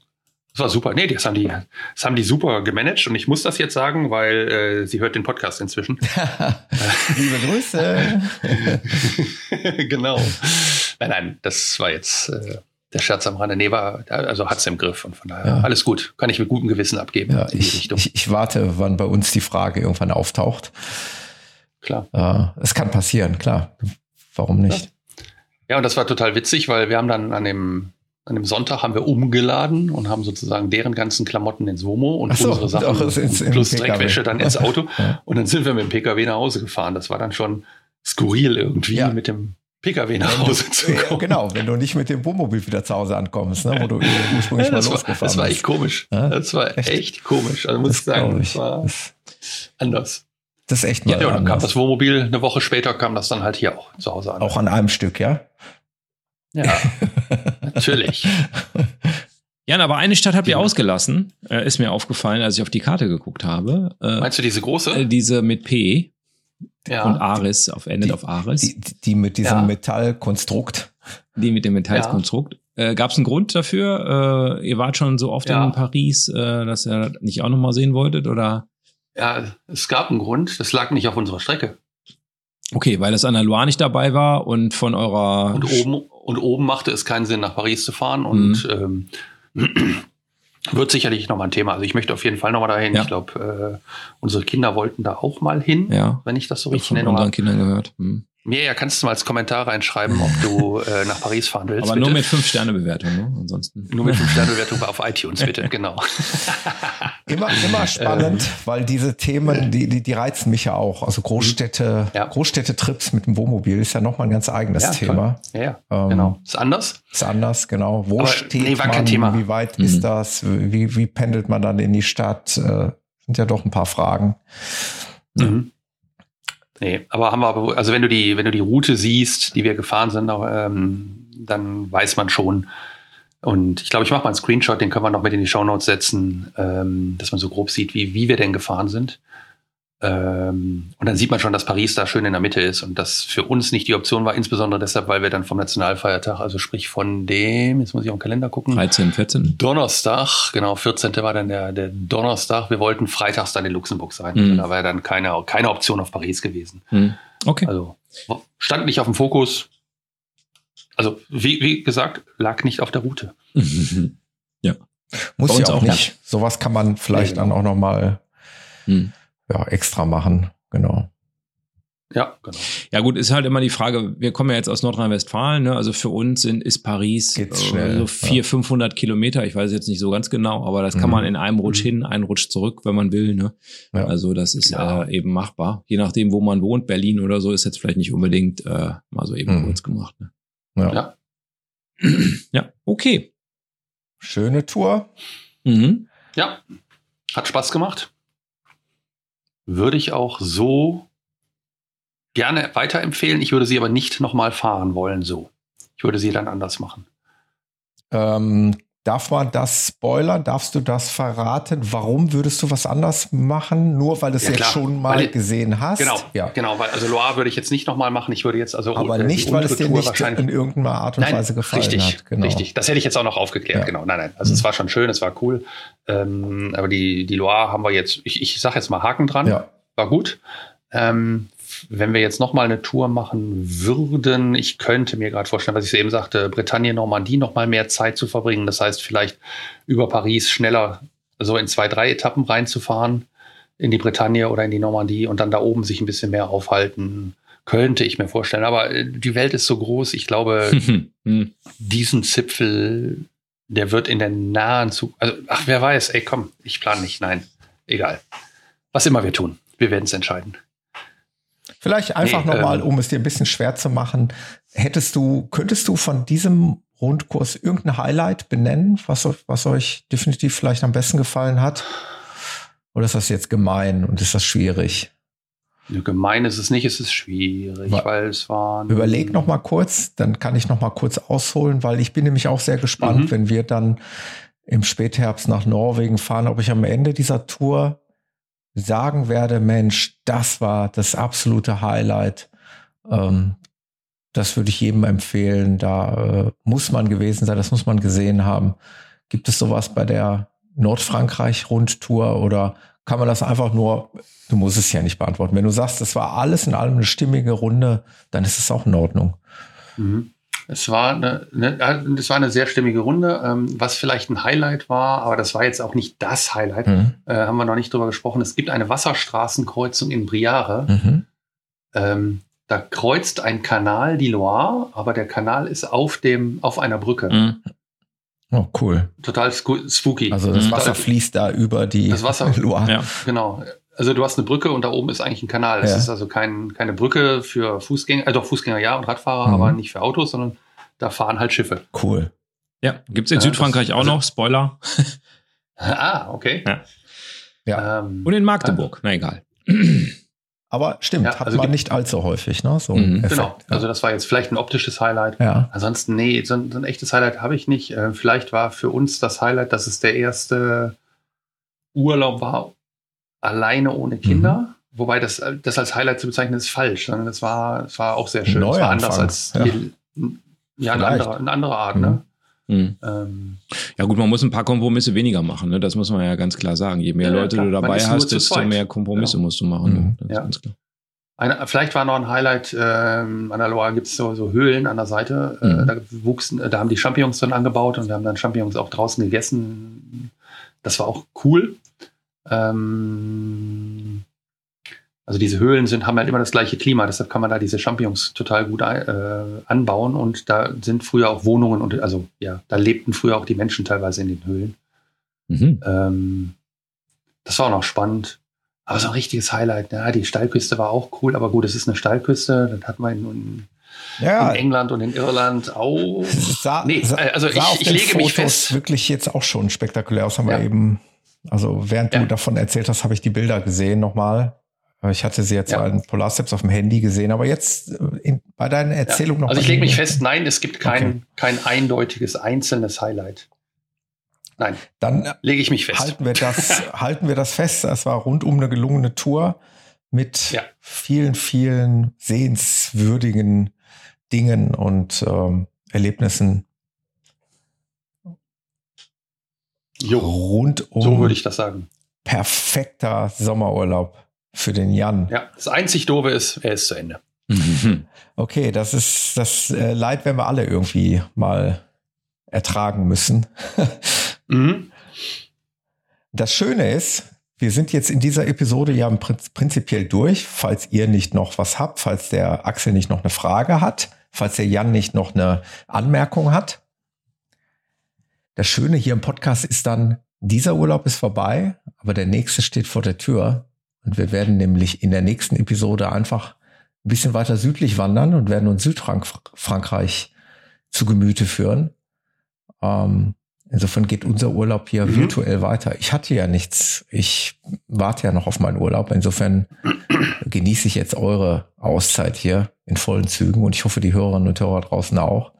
Das war super. Nee, das haben die, das haben die super gemanagt und ich muss das jetzt sagen, weil äh, sie hört den Podcast inzwischen.
Liebe Grüße.
genau. Nein, nein, das war jetzt äh, der Scherz am Rande. Nee, war, also hat's im Griff und von daher ja. alles gut. Kann ich mit gutem Gewissen abgeben.
Ja, ich, ich, ich, warte, wann bei uns die Frage irgendwann auftaucht.
Klar.
Äh, es kann passieren, klar. Warum nicht?
Ja. ja, und das war total witzig, weil wir haben dann an dem an dem Sonntag haben wir umgeladen und haben sozusagen deren ganzen Klamotten ins Womo und so, unsere Sachen ins, plus Dreckwäsche dann ins Auto. Und dann sind wir mit dem Pkw nach Hause gefahren. Das war dann schon skurril irgendwie mit dem Pkw nach Hause zu kommen.
genau, wenn du nicht mit dem Wohnmobil wieder zu Hause ankommst, ne, wo du ursprünglich ja, mal losgefahren bist.
Das war echt komisch. Das war echt, echt komisch. Also muss das ich sagen, das war anders.
Das ist echt mal
Ja, und dann kam das Wohnmobil, eine Woche später kam das dann halt hier auch zu Hause an.
Auch an einem Stück, ja?
Ja, natürlich.
Jan, aber eine Stadt habt ihr ausgelassen, äh, ist mir aufgefallen, als ich auf die Karte geguckt habe.
Äh, Meinst du diese große?
Äh, diese mit P ja. und Aris, auf endet die, auf Aris.
Die, die mit diesem ja. Metallkonstrukt.
Die mit dem Metallkonstrukt. Ja. Äh, Gab es einen Grund dafür? Äh, ihr wart schon so oft in Paris, äh, dass ihr nicht auch nochmal sehen wolltet, oder?
Ja, es gab einen Grund. Das lag nicht auf unserer Strecke.
Okay, weil das an der Loire nicht dabei war und von eurer.
Und oben, und oben machte es keinen Sinn, nach Paris zu fahren und mhm. ähm, wird sicherlich nochmal ein Thema. Also ich möchte auf jeden Fall nochmal dahin. Ja. Ich glaube, äh, unsere Kinder wollten da auch mal hin,
ja.
wenn ich das so richtig
von nenne. unseren Kindern gehört.
Mhm. Mir ja, kannst du mal als Kommentar reinschreiben, ob du äh, nach Paris fahren willst.
Aber bitte. nur mit 5-Sterne-Bewertung, ne? Ansonsten.
Nur mit 5-Sterne-Bewertung auf iTunes, bitte, genau.
immer, immer spannend, ähm. weil diese Themen, die, die, die reizen mich ja auch. Also Großstädte, ja. Großstädte-Trips mit dem Wohnmobil ist ja nochmal ein ganz eigenes ja, Thema.
Ja, ähm, genau. Ist anders?
Ist anders, genau. Wo
Aber,
steht
nee, war
man?
Kein Thema.
Wie weit mhm. ist das? Wie, wie pendelt man dann in die Stadt? Äh, sind ja doch ein paar Fragen.
Mhm. Nee, aber haben wir aber, also wenn du die, wenn du die Route siehst, die wir gefahren sind, ähm, dann weiß man schon. Und ich glaube, ich mache mal einen Screenshot, den können wir noch mit in die Shownotes setzen, ähm, dass man so grob sieht, wie, wie wir denn gefahren sind. Ähm, und dann sieht man schon, dass Paris da schön in der Mitte ist und das für uns nicht die Option war, insbesondere deshalb, weil wir dann vom Nationalfeiertag, also sprich von dem, jetzt muss ich auf den Kalender gucken.
13, 14.
Donnerstag, genau, 14. war dann der, der Donnerstag. Wir wollten freitags dann in Luxemburg sein.
Mhm.
Da war dann keine, keine Option auf Paris gewesen.
Hm. Okay.
Also stand nicht auf dem Fokus. Also, wie, wie gesagt, lag nicht auf der Route.
Muss
Bei
ja
uns
auch
auch
nicht. Sowas kann man vielleicht
Nee,
dann auch noch mal
Hm.
Ja, extra machen. Genau.
Ja, genau.
Ja gut, ist halt immer die Frage, wir kommen ja jetzt aus Nordrhein-Westfalen, ne? also für uns sind, ist Paris
Geht's
äh,
schnell,
so 400, 500 Kilometer, ich weiß jetzt nicht so ganz genau, aber das kann
Mhm.
man in einem Rutsch hin, einen Rutsch zurück, wenn man will. Ne?
Ja.
Also das ist
Ja.
äh, eben machbar. Je nachdem, wo man wohnt, Berlin oder so, ist jetzt vielleicht nicht unbedingt äh, mal so eben
Mhm.
kurz gemacht. Ne?
Ja.
Ja.
Ja, okay.
Schöne Tour.
Mhm.
Ja, hat Spaß gemacht. Würde ich auch so gerne weiterempfehlen. Ich würde sie aber nicht nochmal fahren wollen, so. Ich würde sie dann anders machen.
Ähm, darf man das spoilern? Darfst du das verraten? Warum würdest du was anders machen? Nur weil du es
Ja,
jetzt
klar.
schon mal
Weil-
gesehen hast?
Genau,
Ja.
genau, weil also Loire würde ich jetzt nicht nochmal machen. Ich würde jetzt also
Aber nicht, weil es dir
Tour
nicht in irgendeiner Art und
Nein,
Weise gefallen
richtig,
hat. Genau.
richtig. Das hätte ich jetzt auch noch aufgeklärt.
Ja.
Genau, nein, nein. Also
Mhm.
es war schon schön, es war cool. Ähm, aber die, die Loire haben wir jetzt, ich, ich sage jetzt mal Haken dran.
Ja.
War gut. Ähm, wenn wir jetzt noch mal eine Tour machen würden, ich könnte mir gerade vorstellen, was ich eben sagte, Bretagne, Normandie noch mal mehr Zeit zu verbringen. Das heißt, vielleicht über Paris schneller so in zwei, drei Etappen reinzufahren in die Bretagne oder in die Normandie und dann da oben sich ein bisschen mehr aufhalten. Könnte ich mir vorstellen. Aber äh, die Welt ist so groß. Ich glaube,
Hm.
diesen Zipfel, der wird in der nahen Zukunft, also, ach, wer weiß, ey, komm, ich plane nicht, nein, egal. Was immer wir tun, wir werden es entscheiden.
Vielleicht einfach
Nee,
nochmal,
ähm,
um es dir ein bisschen schwer zu machen. Hättest du, könntest du von diesem Rundkurs irgendein Highlight benennen, was, euch- was euch definitiv vielleicht am besten gefallen hat? Oder ist das jetzt gemein und ist das schwierig?
Gemein ist es nicht, es ist schwierig,
Wa-
weil es waren.
Überleg noch mal kurz, dann kann ich noch mal kurz ausholen, weil ich bin nämlich auch sehr gespannt,
Mhm.
wenn wir dann im Spätherbst nach Norwegen fahren, ob ich am Ende dieser Tour sagen werde, Mensch, das war das absolute Highlight. Ähm, das würde ich jedem empfehlen. Da äh, muss man gewesen sein, das muss man gesehen haben. Gibt es sowas bei der Nordfrankreich-Rundtour oder kann man das einfach nur, du musst es ja nicht beantworten. Wenn du sagst, das war alles in allem eine stimmige Runde, dann ist es auch in Ordnung.
Mhm. Es war eine, eine, es war eine sehr stimmige Runde, ähm, was vielleicht ein Highlight war, aber das war jetzt auch nicht das Highlight.
Mhm.
Äh, haben wir noch nicht drüber gesprochen. Es gibt eine Wasserstraßenkreuzung in Briare.
Mhm.
Ähm, da kreuzt ein Kanal die Loire, aber der Kanal ist auf dem, auf einer Brücke.
Hm.
Oh, cool.
Total spooky.
Also das
Mhm.
Wasser fließt da über die
Das Wasser-
Loire.
Ja.
Genau. Also du hast eine Brücke und da oben ist eigentlich ein Kanal. Es
Ja.
ist also kein, keine Brücke für Fußgänger, doch Fußgänger ja und Radfahrer,
Mhm.
aber nicht für Autos, sondern da fahren halt Schiffe.
Cool.
Ja, gibt's in
Ja,
Südfrankreich
das-
auch
also-
noch, Spoiler.
ah, okay.
Ja.
Ja.
Ähm,
Und in Magdeburg, na egal.
Aber stimmt,
Ja,
hat
also
man
gibt-
nicht allzu häufig, ne? So ein
Mhm.
Effekt.
genau. Also das war jetzt vielleicht ein optisches Highlight.
ja.
Ansonsten, nee, so ein, so ein echtes Highlight habe ich nicht. Äh, vielleicht war für uns das Highlight, dass es der erste Urlaub war, alleine ohne Kinder.
Mhm.
Wobei das, das als Highlight zu bezeichnen ist falsch, sondern es war, es war auch sehr schön. Es war
Neuanfang,
anders als
ja.
die, ja, eine andere, eine andere Art,
Mhm.
ne?
Hm.
Ähm,
Ja gut, man muss ein paar Kompromisse weniger machen, ne? das muss man ja ganz klar sagen. Je mehr
Ja,
Leute
klar.
du dabei hast, desto
zweit.
mehr Kompromisse
Ja.
musst du machen.
Mhm.
Ne? Das ist
Ja. Eine, vielleicht war noch ein Highlight, ähm, an der Loire gibt es so, so Höhlen an der Seite. Äh,
Mhm.
da wuchsen, äh, da haben die Champignons drin angebaut und wir haben dann Champignons auch draußen gegessen. Das war auch cool. Ähm, also diese Höhlen sind, haben halt immer das gleiche Klima, deshalb kann man da diese Champignons total gut äh, anbauen und da sind früher auch Wohnungen und also ja, da lebten früher auch die Menschen teilweise in den Höhlen.
Mhm.
Ähm, das war auch noch spannend. Aber so ein richtiges Highlight. Ja, die Steilküste war auch cool, aber gut, es ist eine Steilküste. Das hat man in,
Ja,
in England und in Irland auch.
sah,
Nee,
sah,
also
sah
ich- ich lege mich
Fotos
fest.
wirklich jetzt auch schon spektakulär aus. Haben
Ja.
wir eben, also während
Ja.
du davon erzählt hast, habe ich die Bilder gesehen nochmal. Ich hatte sie jetzt
Ja.
ja. in Polarsteps auf dem Handy gesehen, aber jetzt äh, in, bei deinen Erzählungen noch.
Also ich lege mich fest, nein, es gibt kein,
Okay.
kein eindeutiges einzelnes Highlight. Nein,
Dann
lege ich mich fest.
halten wir das, halten wir das fest. Es war rundum eine gelungene Tour. mit
Ja.
vielen, vielen sehenswürdigen Dingen und ähm, Erlebnissen
Jo,
rund um
so würde ich das sagen.
perfekter Sommerurlaub für den Jan.
Ja, das einzig Doofe ist, er ist zu Ende.
Okay, das ist das äh, Leid, wenn wir alle irgendwie mal ertragen müssen.
Mhm.
Das Schöne ist, wir sind jetzt in dieser Episode ja prinzipiell durch. Falls ihr nicht noch was habt, falls der Axel nicht noch eine Frage hat, falls der Jan nicht noch eine Anmerkung hat. Das Schöne hier im Podcast ist dann, dieser Urlaub ist vorbei, aber der nächste steht vor der Tür. Und wir werden nämlich in der nächsten Episode einfach ein bisschen weiter südlich wandern und werden uns Südfrankreich zu Gemüte führen. Ähm, insofern geht unser Urlaub hier
Mhm.
virtuell weiter. Ich hatte ja nichts. Ich warte ja noch auf meinen Urlaub. Insofern genieße ich jetzt eure Auszeit hier in vollen Zügen und ich hoffe, die Hörerinnen und Hörer draußen auch.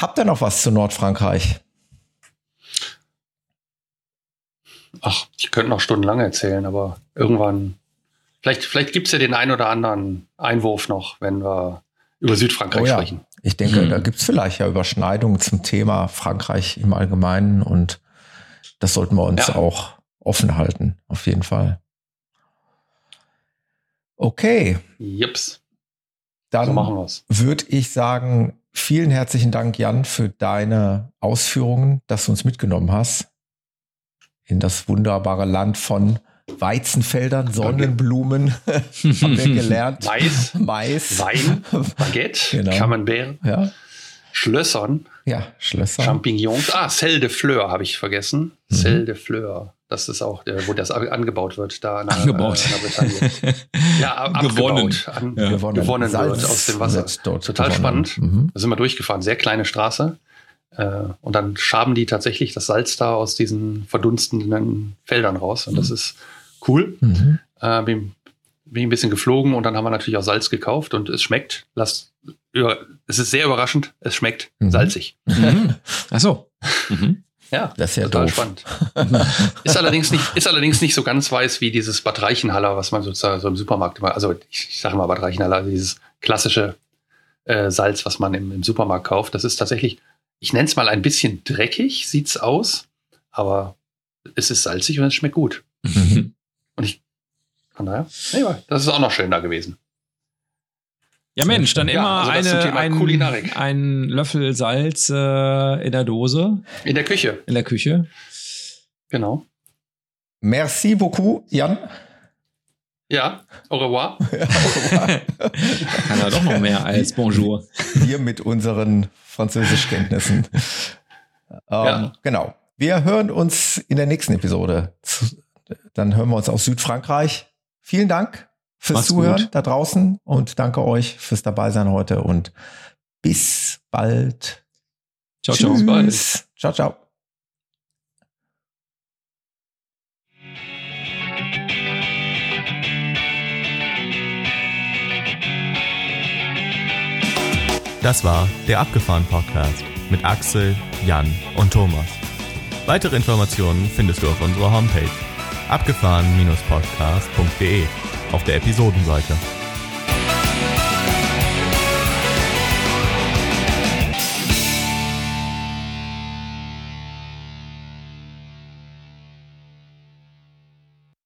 Habt ihr noch was zu Nordfrankreich?
Ach, ich könnte noch stundenlang erzählen, aber irgendwann, vielleicht, vielleicht gibt es ja den ein oder anderen Einwurf noch, wenn wir über Südfrankreich
Oh ja.
sprechen.
Ich denke,
Hm.
da gibt's vielleicht ja Überschneidungen zum Thema Frankreich im Allgemeinen und das sollten wir uns
Ja.
auch offen halten, auf jeden Fall. Okay,
Jips,
dann
so machen wir es.
würde ich sagen, vielen herzlichen Dank, Jan, für deine Ausführungen, dass du uns mitgenommen hast in das wunderbare Land von Weizenfeldern, Sonnenblumen, haben wir gelernt.
Mais,
Mais,
Wein, Baguette,
Genau.
Camembert,
ja,
Schlössern,
ja, Schlösser.
Champignons. Ah, Celle de Fleur habe ich vergessen.
Mhm.
Celle de Fleur. Das ist auch, der, wo das angebaut wird, da in der,
Angebaut.
Äh. Ja, ab-
Gewonnen.
An,
Ja.
gewonnen,
gewonnen wird
Salz
aus dem Wasser.
wird dort
Total
gewonnen.
spannend.
Mhm.
Da sind wir durchgefahren, sehr kleine Straße. Äh, und dann schaben die tatsächlich das Salz da aus diesen verdunstenden Feldern raus. Und das ist cool.
Mhm.
Äh, bin, bin ein bisschen geflogen und dann haben wir natürlich auch Salz gekauft und es schmeckt. Lasst, über, es ist sehr überraschend. Es schmeckt
Mhm.
salzig.
Mhm. Ach so. Mhm.
Ja,
Das ist ja
total
doof.
spannend. ist allerdings nicht, ist allerdings nicht so ganz weiß wie dieses Bad Reichenhaller, was man sozusagen so im Supermarkt immer, also ich, ich sage mal Bad Reichenhaller, also dieses klassische äh, Salz, was man im, im Supermarkt kauft. Das ist tatsächlich, ich nenne es mal ein bisschen dreckig, sieht's aus, aber es ist salzig und es schmeckt gut. Und ich, von daher, nee, das ist auch noch schön da gewesen.
Ja, Mensch, dann
Ja,
immer
also das zum
eine, ein, ein Löffel Salz äh, in der Dose,
In der Küche,
in der Küche.
genau.
Merci beaucoup, Jan.
Ja, au revoir.
Kann er doch noch mehr als Bonjour.
Wir mit unseren Französischkenntnissen. Ähm,
Ja.
Genau. Wir hören uns in der nächsten Episode. Dann hören wir uns aus Südfrankreich. Vielen Dank fürs
Macht's
Zuhören
gut.
da draußen und danke euch fürs Dabeisein heute und bis bald.
Ciao, ciao.
Tschüss. bald.
Tschüss. Ciao, ciao.
Das war der Abgefahren Podcast mit Axel, Jan und Thomas. Weitere Informationen findest du auf unserer Homepage abgefahren-podcast.de auf der Episodenseite.